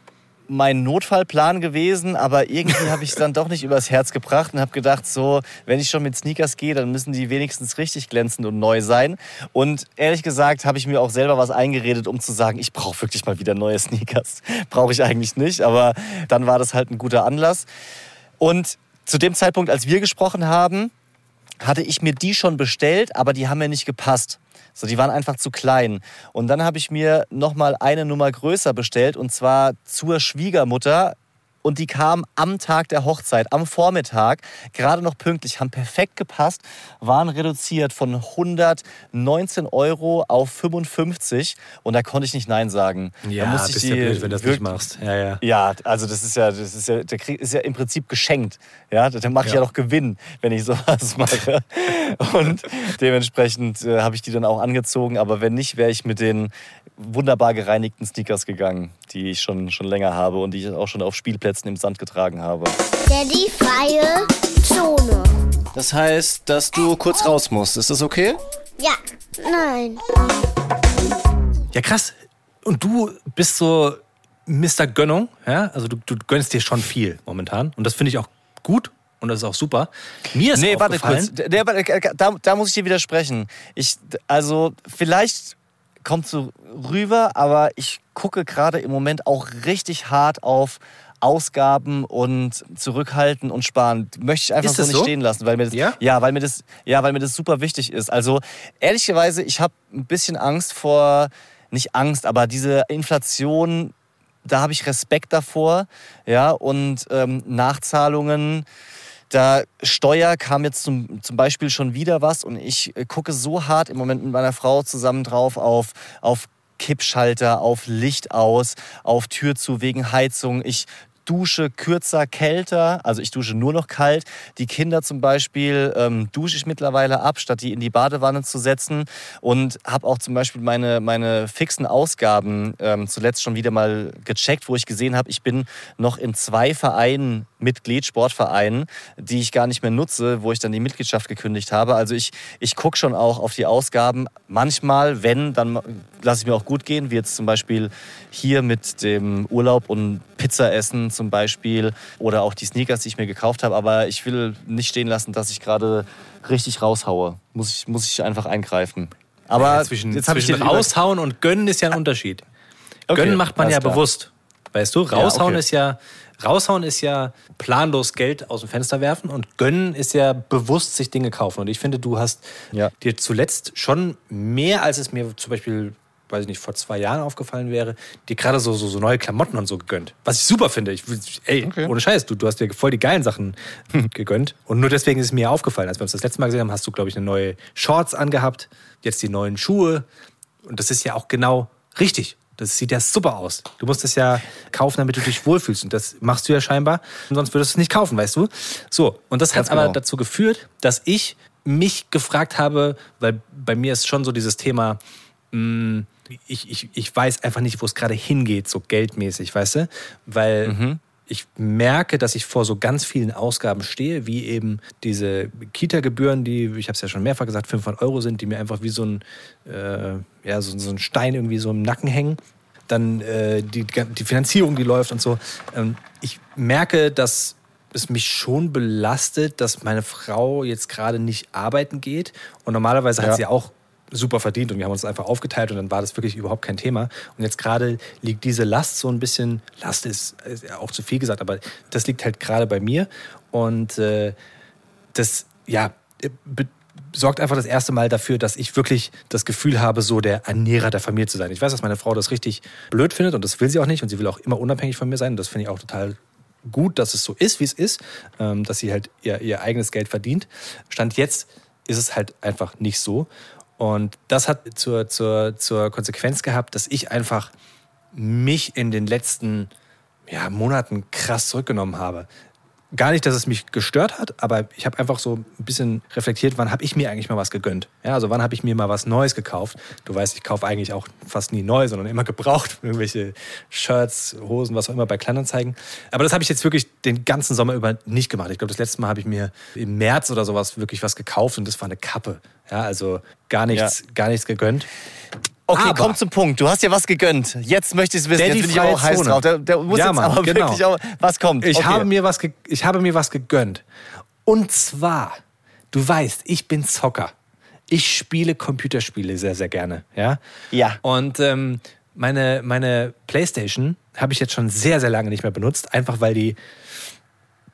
mein Notfallplan gewesen, aber irgendwie habe ich es dann doch nicht übers Herz gebracht und habe gedacht, so, wenn ich schon mit Sneakers gehe, dann müssen die wenigstens richtig glänzend und neu sein. Und ehrlich gesagt habe ich mir auch selber was eingeredet, um zu sagen, ich brauche wirklich mal wieder neue Sneakers. Brauche ich eigentlich nicht, aber dann war das halt ein guter Anlass. Und zu dem Zeitpunkt, als wir gesprochen haben, hatte ich mir die schon bestellt, aber die haben mir nicht gepasst. So, die waren einfach zu klein. Und dann habe ich mir noch mal eine Nummer größer bestellt und zwar zur Schwiegermutter. Und die kam am Tag der Hochzeit, am Vormittag, gerade noch pünktlich, haben perfekt gepasst, waren reduziert von 119 Euro auf 55 und da konnte ich nicht Nein sagen. da musste ich bist die ja blöd, wenn du das nicht machst. Ja, ja. ja, also das ist ja, das ist ja, der Krieg ist ja im Prinzip geschenkt. Ja, da mache ich ja. Ja. noch Gewinn, wenn ich sowas mache. Und dementsprechend äh, habe ich die dann auch angezogen. Aber wenn nicht, wäre ich mit den wunderbar gereinigten Sneakers gegangen, die ich schon, schon länger habe und die ich auch schon auf Spielplätzen im Sand getragen habe. Daddy freie Zone. Das heißt, dass du kurz raus musst. Ist das okay? Ja, nein. Ja, krass. Und du bist so Mr. Gönnung, ja? Also du, du gönnst dir schon viel momentan. Und das finde ich auch gut und das ist auch super. Mir ist Nee, warte kurz. Der, da, da muss ich dir widersprechen. Ich, also, vielleicht kommt so rüber, aber ich gucke gerade im Moment auch richtig hart auf Ausgaben und zurückhalten und sparen. Möchte ich einfach so nicht so? stehen lassen, weil mir das, Ja? weil mir das, ja, weil mir das super wichtig ist. Also ehrlicherweise, ich habe ein bisschen Angst vor, nicht Angst, aber diese Inflation, da habe ich Respekt davor, ja, und ähm, Nachzahlungen Da Steuer kam jetzt zum, zum Beispiel schon wieder was und ich äh, gucke so hart im Moment mit meiner Frau zusammen drauf auf, auf Kippschalter, auf Licht aus, auf Tür zu wegen Heizung. Ich dusche kürzer, kälter, also ich dusche nur noch kalt. Die Kinder zum Beispiel ähm, dusche ich mittlerweile ab, statt die in die Badewanne zu setzen. Und habe auch zum Beispiel meine, meine fixen Ausgaben ähm, zuletzt schon wieder mal gecheckt, wo ich gesehen habe, ich bin noch in zwei Vereinen Mitglied, Sportvereinen, die ich gar nicht mehr nutze, wo ich dann die Mitgliedschaft gekündigt habe. Also ich, ich gucke schon auch auf die Ausgaben. Manchmal, wenn, dann lasse ich mir auch gut gehen, wie jetzt zum Beispiel hier mit dem Urlaub und Pizza essen zum Beispiel oder auch die Sneakers, die ich mir gekauft habe. Aber ich will nicht stehen lassen, dass ich gerade richtig raushaue. Muss ich, muss ich einfach eingreifen. Aber Ja, zwischen, jetzt habe ich zwischen den raushauen und gönnen ist ja ein Unterschied. gönnen macht man ja klar. bewusst. Weißt du, raushauen okay. ist ja raushauen ist ja planlos Geld aus dem Fenster werfen und gönnen ist ja bewusst sich Dinge kaufen. Und ich finde, du hast Ja. dir zuletzt schon mehr, als es mir zum Beispiel, weiß ich nicht, vor zwei Jahren aufgefallen wäre, dir gerade so, so, so neue Klamotten und so gegönnt. Was ich super finde. Ich, ey, ohne Scheiß, du, du hast dir voll die geilen Sachen gegönnt. Und nur deswegen ist es mir aufgefallen. Als wir uns das letzte Mal gesehen haben, hast du, glaube ich, eine neue Shorts angehabt, jetzt die neuen Schuhe. Und das ist ja auch genau richtig. Das sieht ja super aus. Du musst es ja kaufen, damit du dich wohlfühlst. Und das machst du ja scheinbar. Und sonst würdest du es nicht kaufen, weißt du? So, und das Ganz hat aber genau. dazu geführt, dass ich mich gefragt habe, weil bei mir ist schon so dieses Thema, mh, ich, ich, ich weiß einfach nicht, wo es gerade hingeht, so geldmäßig, weißt du? Weil Mhm. Ich merke, dass ich vor so ganz vielen Ausgaben stehe, wie eben diese Kita-Gebühren, die, ich habe es ja schon mehrfach gesagt, 500 Euro sind, die mir einfach wie so ein, äh, ja, so, so ein Stein irgendwie so im Nacken hängen. Dann äh, die, die Finanzierung, die läuft und so. Ähm, ich merke, dass es mich schon belastet, dass meine Frau jetzt gerade nicht arbeiten geht. Und normalerweise hat Ja. sie auch super verdient und wir haben uns einfach aufgeteilt und dann war das wirklich überhaupt kein Thema. Und jetzt gerade liegt diese Last so ein bisschen, Last ist, ist ja auch zu viel gesagt, aber das liegt halt gerade bei mir und äh, das, ja, be- sorgt einfach das erste Mal dafür, dass ich wirklich das Gefühl habe, so der Ernährer der Familie zu sein. Ich weiß, dass meine Frau das richtig blöd findet und das will sie auch nicht und sie will auch immer unabhängig von mir sein und das finde ich auch total gut, dass es so ist, wie es ist, ähm, dass sie halt ihr, ihr eigenes Geld verdient. Stand jetzt ist es halt einfach nicht so. Und das hat zur, zur, zur Konsequenz gehabt, dass ich einfach mich in den letzten ja, Monaten krass zurückgenommen habe. Gar nicht, dass es mich gestört hat, aber ich habe einfach so ein bisschen reflektiert, wann habe ich mir eigentlich mal was gegönnt. Ja, also wann habe ich mir mal was Neues gekauft. Du weißt, ich kaufe eigentlich auch fast nie neu, sondern immer gebraucht. Irgendwelche Shirts, Hosen, was auch immer bei Kleinanzeigen. Aber das habe ich jetzt wirklich den ganzen Sommer über nicht gemacht. Ich glaube, das letzte Mal habe ich mir im März oder sowas wirklich was gekauft und das war eine Kappe. Ja, also gar nichts, gar nichts gegönnt. Okay, Aber- komm zum Punkt. Du hast dir was gegönnt. Jetzt möchte ich es wissen. Daddy Jetzt bin ich auch heiß Zone. drauf. Der, der muss Ja, jetzt Mann, aber genau. wirklich auch. Was kommt? Ich, Okay. habe mir was ich habe mir was gegönnt. Und zwar, du weißt, ich bin Zocker. Ich spiele Computerspiele sehr, sehr gerne. Ja. Ja. Und ähm, meine, meine Playstation habe ich jetzt schon sehr, sehr lange nicht mehr benutzt. Einfach weil die.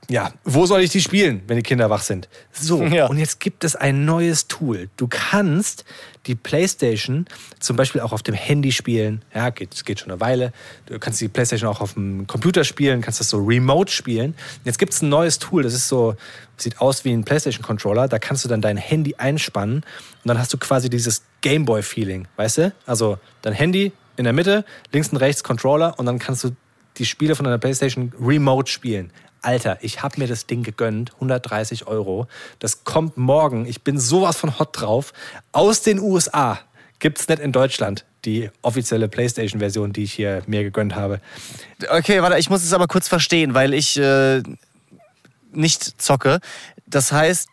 Ja, wo soll ich die spielen, wenn die Kinder wach sind? So, Ja. und jetzt gibt es ein neues Tool. Du kannst die PlayStation zum Beispiel auch auf dem Handy spielen. Ja, geht, geht schon eine Weile. Du kannst die PlayStation auch auf dem Computer spielen, kannst das so remote spielen. Jetzt gibt es ein neues Tool, das ist so, sieht aus wie ein PlayStation-Controller. Da kannst du dann dein Handy einspannen und dann hast du quasi dieses Gameboy-Feeling, weißt du? Also dein Handy in der Mitte, links und rechts Controller und dann kannst du die Spiele von deiner PlayStation remote spielen. Alter, ich habe mir das Ding gegönnt, 130 Euro. Das kommt morgen. Ich bin sowas von hot drauf. Aus den USA gibt's nicht in Deutschland die offizielle PlayStation-Version, die ich hier mir gegönnt habe. Okay, warte, ich muss es aber kurz verstehen, weil ich äh, nicht zocke. Das heißt,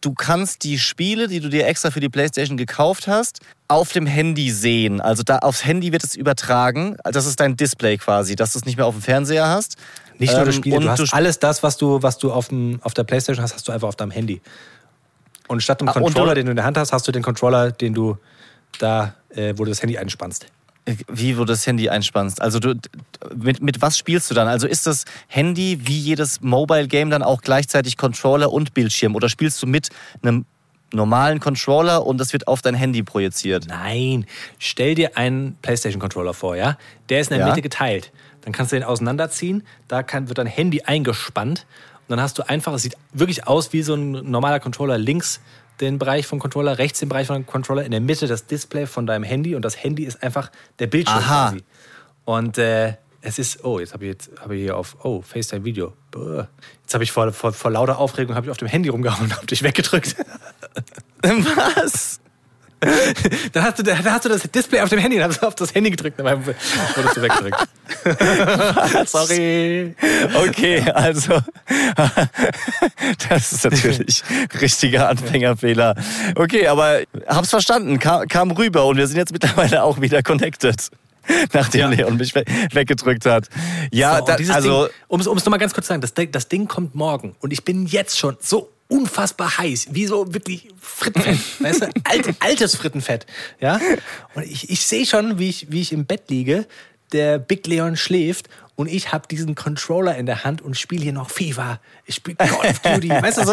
du kannst die Spiele, die du dir extra für die PlayStation gekauft hast, auf dem Handy sehen. Also da aufs Handy wird es übertragen. Das ist dein Display quasi, dass du es nicht mehr auf dem Fernseher hast. Nicht nur Ähm, das Spiel, und du hast du- alles das, was du, was du auf, dem, auf der PlayStation hast, hast du einfach auf deinem Handy. Und statt dem Ah, Controller, den du in der Hand hast, hast du den Controller, den du da, äh, wo du das Handy einspannst. Wie du das Handy einspannst. Also du, mit, mit was spielst du dann? Also ist das Handy wie jedes Mobile Game dann auch gleichzeitig Controller und Bildschirm? Oder spielst du mit einem normalen Controller und das wird auf dein Handy projiziert? Nein, stell dir einen PlayStation-Controller vor, ja? Der ist in der Ja. Mitte geteilt. Dann kannst du den auseinanderziehen, da kann, wird dein Handy eingespannt dann hast du einfach, es sieht wirklich aus wie so ein normaler Controller. Links den Bereich vom Controller, rechts den Bereich vom Controller, in der Mitte das Display von deinem Handy und das Handy ist einfach der Bildschirm Aha. quasi. Und äh, es ist, oh, jetzt habe ich, jetzt hab ich hier auf, oh, FaceTime-Video. Buh. Jetzt habe ich vor, vor, vor lauter Aufregung habe ich auf dem Handy rumgehauen und habe dich weggedrückt. Was? Dann hast, du, dann hast du das Display auf dem Handy und hast auf das Handy gedrückt, dann wurdest du weggedrückt. Sorry. Okay, also das ist natürlich richtiger Anfängerfehler. Okay, aber hab's verstanden, kam, kam rüber und wir sind jetzt mittlerweile auch wieder connected. Nachdem Ja. Leon mich we weggedrückt hat. Ja, So, da, also um es nochmal ganz kurz zu sagen, das, das Ding kommt morgen und ich bin jetzt schon so unfassbar heiß, wie so wirklich Frittenfett, weißt du, Alt, altes Frittenfett, ja. Und ich, ich sehe schon, wie ich, wie ich im Bett liege, der Big Leon schläft und ich habe diesen Controller in der Hand und spiele hier noch FIFA. Ich spiele Call of Duty, weißt du, so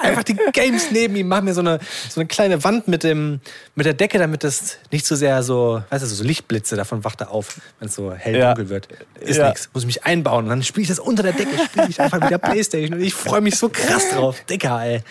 einfach die Games neben ihm, mach mir so eine, so eine kleine Wand mit, dem, mit der Decke, damit das nicht so sehr so, weißt du, so Lichtblitze, davon wacht er auf, wenn es so hell Ja. dunkel wird. Ist Ja. nix. Muss ich mich einbauen. Und dann spiele ich das unter der Decke, spiele ich einfach mit der Playstation. Und ich freue mich so krass drauf. Dicker, ey.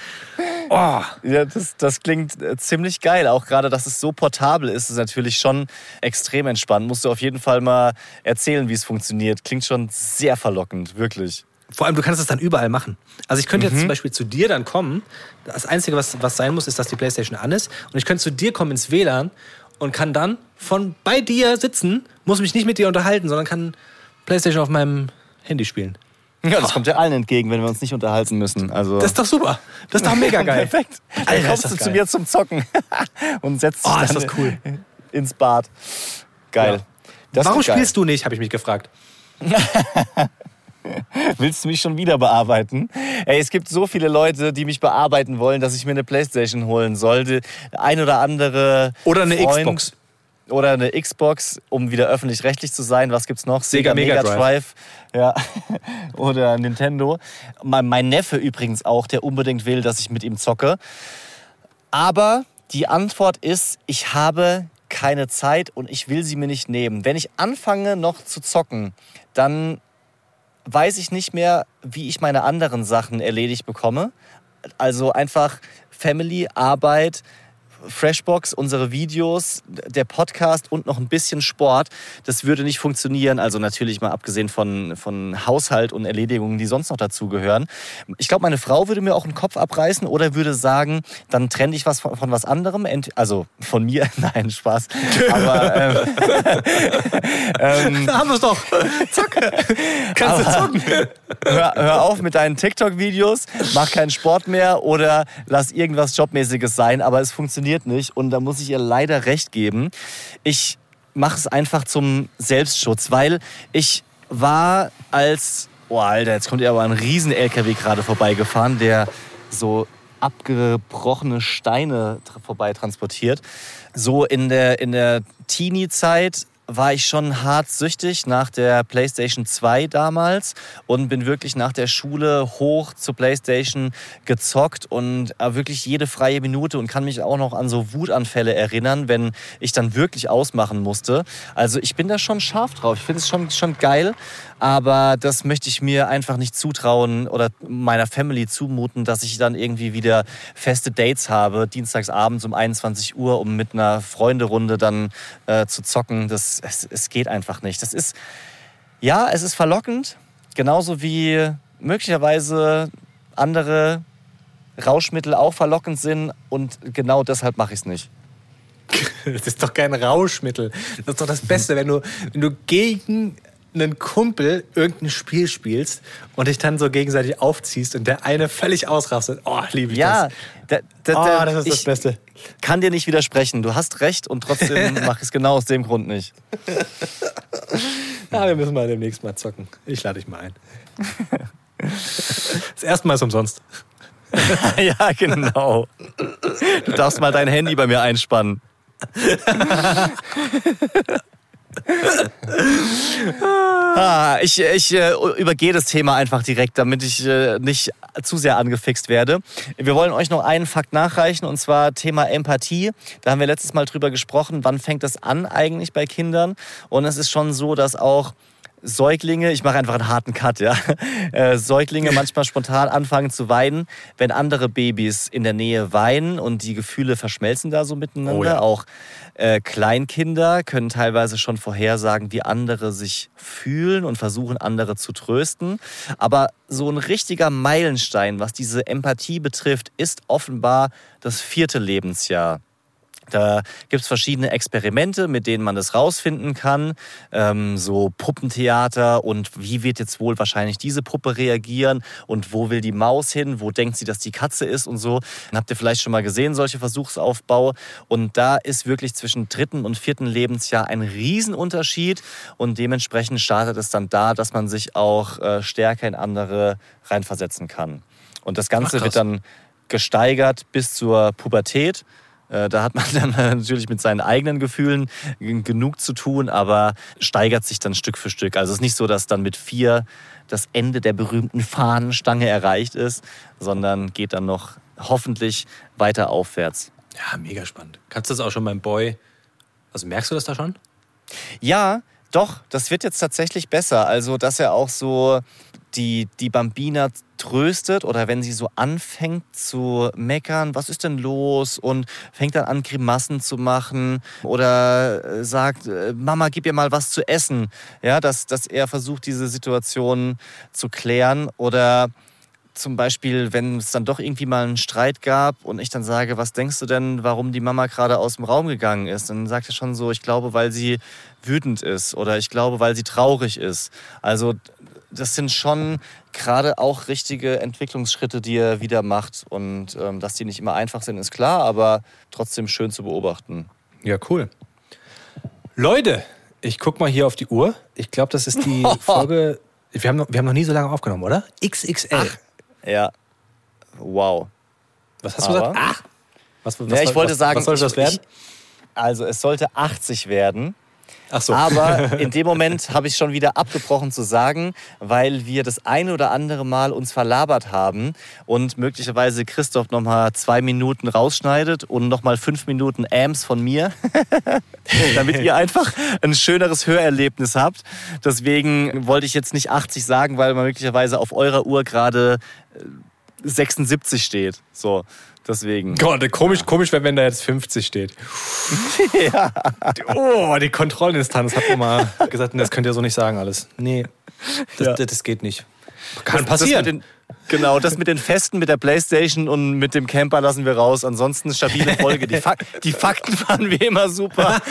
Oh. Ja, das, das klingt äh, ziemlich geil. Auch gerade, dass es so portabel ist, ist natürlich schon extrem entspannt. Musst du auf jeden Fall mal erzählen, wie es funktioniert. Klingt schon sehr verlockend, wirklich. Vor allem, du kannst es dann überall machen. Also ich könnte Mhm. jetzt zum Beispiel zu dir dann kommen. Das Einzige, was, was sein muss, ist, dass die Playstation an ist. Und ich könnte zu dir kommen ins WLAN und kann dann von bei dir sitzen, muss mich nicht mit dir unterhalten, sondern kann Playstation auf meinem Handy spielen. Ja, das kommt ja allen entgegen, wenn wir uns nicht unterhalten müssen. Also Das ist doch super. Das ist doch mega geil. Perfekt. Dann Alter, kommst du zu geil. mir zum Zocken und setzt dich Oh, ist dann das cool. ins Bad. Geil. Ja. Warum geil. spielst du nicht, habe ich mich gefragt. Willst du mich schon wieder bearbeiten? Ey, es gibt so viele Leute, die mich bearbeiten wollen, dass ich mir eine Playstation holen sollte. Ein oder andere Oder eine Freund Xbox. Oder eine Xbox, um wieder öffentlich-rechtlich zu sein. Was gibt's noch? Sega Mega Drive. Ja. oder Nintendo. Mein, mein Neffe übrigens auch, der unbedingt will, dass ich mit ihm zocke. Aber die Antwort ist, ich habe keine Zeit und ich will sie mir nicht nehmen. Wenn ich anfange noch zu zocken, dann weiß ich nicht mehr, wie ich meine anderen Sachen erledigt bekomme. Also einfach Family, Arbeit, Freshbox, unsere Videos, der Podcast und noch ein bisschen Sport. Das würde nicht funktionieren. Also natürlich mal abgesehen von, von Haushalt und Erledigungen, die sonst noch dazugehören. Ich glaube, meine Frau würde mir auch einen Kopf abreißen oder würde sagen, dann trenne ich was von, von was anderem. Ent also von mir, nein, Spaß. Aber ähm, ähm, haben wir es doch. Zack. Kannst du zocken. hör, hör auf mit deinen TikTok-Videos, mach keinen Sport mehr oder lass irgendwas Jobmäßiges sein, aber es funktioniert nicht und da muss ich ihr leider recht geben. Ich mache es einfach zum Selbstschutz, weil ich war als, oh Alter, jetzt kommt ja aber ein riesen LKW gerade vorbeigefahren, der so abgebrochene Steine tra- vorbei transportiert. So in der, in der Teenie-Zeit war ich schon hart süchtig nach der PlayStation 2 damals und bin wirklich nach der Schule hoch zur PlayStation gezockt und äh, wirklich jede freie Minute und kann mich auch noch an so Wutanfälle erinnern, wenn ich dann wirklich ausmachen musste. Also ich bin da schon scharf drauf. Ich finde es schon, schon geil, aber das möchte ich mir einfach nicht zutrauen oder meiner Family zumuten, dass ich dann irgendwie wieder feste Dates habe, dienstagsabends um 21 Uhr, um mit einer Freunderunde dann äh, zu zocken. Das, es, es geht einfach nicht. Das ist, ja, es ist verlockend, genauso wie möglicherweise andere Rauschmittel auch verlockend sind und genau deshalb mache ich es nicht. Das ist doch kein Rauschmittel. Das ist doch das Beste, wenn du, wenn du gegen einen Kumpel irgendein Spiel spielst und dich dann so gegenseitig aufziehst und der eine völlig ausrastet. Oh, liebe ich Ja, das. da, da, Oh, da, das ist das Beste. kann dir nicht widersprechen. Du hast recht und trotzdem mache ich es genau aus dem Grund nicht. Ja, wir müssen mal demnächst mal zocken. Ich lade dich mal ein. Das erste Mal ist umsonst. ja, genau. Du darfst mal dein Handy bei mir einspannen. ah, ich ich äh, übergehe das Thema einfach direkt, damit ich äh, nicht zu sehr angefixt werde. Wir wollen euch noch einen Fakt nachreichen und zwar Thema Empathie. Da haben wir letztes Mal drüber gesprochen, wann fängt das an eigentlich bei Kindern? Und es ist schon so, dass auch Säuglinge, ich mache einfach einen harten Cut, ja. Äh, Säuglinge manchmal spontan anfangen zu weinen, wenn andere Babys in der Nähe weinen und die Gefühle verschmelzen da so miteinander. Oh ja. Auch äh, Kleinkinder können teilweise schon vorhersagen, wie andere sich fühlen und versuchen, andere zu trösten. Aber so ein richtiger Meilenstein, was diese Empathie betrifft, ist offenbar das vierte Lebensjahr. Da gibt es verschiedene Experimente, mit denen man das rausfinden kann. Ähm, so Puppentheater und wie wird jetzt wohl wahrscheinlich diese Puppe reagieren und wo will die Maus hin, wo denkt sie, dass die Katze ist und so. Dann habt ihr vielleicht schon mal gesehen, solche Versuchsaufbau. Und da ist wirklich zwischen dritten und vierten Lebensjahr ein Riesenunterschied und dementsprechend startet es dann da, dass man sich auch äh, stärker in andere reinversetzen kann. Und das Ganze Ach, wird dann gesteigert bis zur Pubertät. Äh, Da hat man dann natürlich mit seinen eigenen Gefühlen genug zu tun, aber steigert sich dann Stück für Stück. Also es ist nicht so, dass dann mit vier das Ende der berühmten Fahnenstange erreicht ist, sondern geht dann noch hoffentlich weiter aufwärts. Ja, mega spannend. Kannst du das auch schon beim Boy, also merkst du das da schon? Ja, doch, das wird jetzt tatsächlich besser. Also, dass er auch so die, die Bambina tröstet oder wenn sie so anfängt zu meckern, was ist denn los und fängt dann an, Grimassen zu machen oder äh, sagt, äh, Mama, gib ihr mal was zu essen. Ja, dass, dass er versucht, diese Situation zu klären oder zum Beispiel, wenn es dann doch irgendwie mal einen Streit gab und ich dann sage, was denkst du denn, warum die Mama gerade aus dem Raum gegangen ist? Dann sagt er schon so, ich glaube, weil sie wütend ist oder ich glaube, weil sie traurig ist. Also das sind schon gerade auch richtige Entwicklungsschritte, die er wieder macht. Und ähm, dass die nicht immer einfach sind, ist klar, aber trotzdem schön zu beobachten. Ja, cool. Leute, ich guck mal hier auf die Uhr. Ich glaube, das ist die Folge. Wir haben, noch, wir haben noch nie so lange aufgenommen, oder? XXL. Ja, wow. Was hast du Aber- gesagt? Ach! Was, was, Ja, ich was- wollte sagen, was soll das ich- werden? Also es sollte 80 werden. Ach so. Aber in dem Moment habe ich schon wieder abgebrochen zu sagen, weil wir das eine oder andere Mal uns verlabert haben und möglicherweise Christoph noch mal zwei Minuten rausschneidet und noch mal fünf Minuten Ams von mir, damit ihr einfach ein schöneres Hörerlebnis habt. Deswegen wollte ich jetzt nicht 80 sagen, weil man möglicherweise auf eurer Uhr gerade äh, 76 steht. So, deswegen. Gott, komisch, komisch wäre, wenn da jetzt 50 steht. ja. Oh, die Kontrollinstanz hat mal gesagt, das könnt ihr so nicht sagen alles. Nee, das, Ja. das, das geht nicht. Kann Das passieren. mit den, genau, das mit den Festen, mit der Playstation und mit dem Camper lassen wir raus. Ansonsten stabile Folge. Die, Fak die Fakten fanden wir immer super.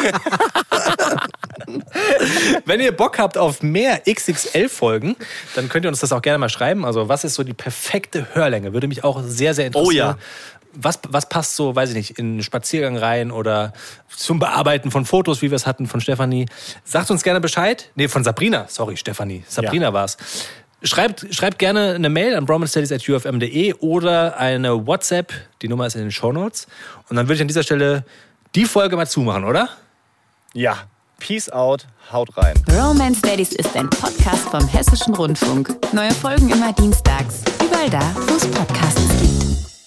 Wenn ihr Bock habt auf mehr XXL-Folgen, dann könnt ihr uns das auch gerne mal schreiben. Also, was ist so die perfekte Hörlänge? Würde mich auch sehr, sehr interessieren. Oh ja. Was, was passt so, weiß ich nicht, in einen Spaziergang rein oder zum Bearbeiten von Fotos, wie wir es hatten von Stefanie? Sagt uns gerne Bescheid. Nee, von Sabrina. Sorry, Stefanie. Sabrina war's. Schreibt, schreibt gerne eine Mail an bromanstudies.ufm.de oder eine WhatsApp. Die Nummer ist in den Shownotes. Und dann würde ich an dieser Stelle die Folge mal zumachen, oder? Ja, Peace out, haut rein. Romance Daddies ist ein Podcast vom Hessischen Rundfunk. Neue Folgen immer dienstags. Überall da, wo es Podcasts gibt.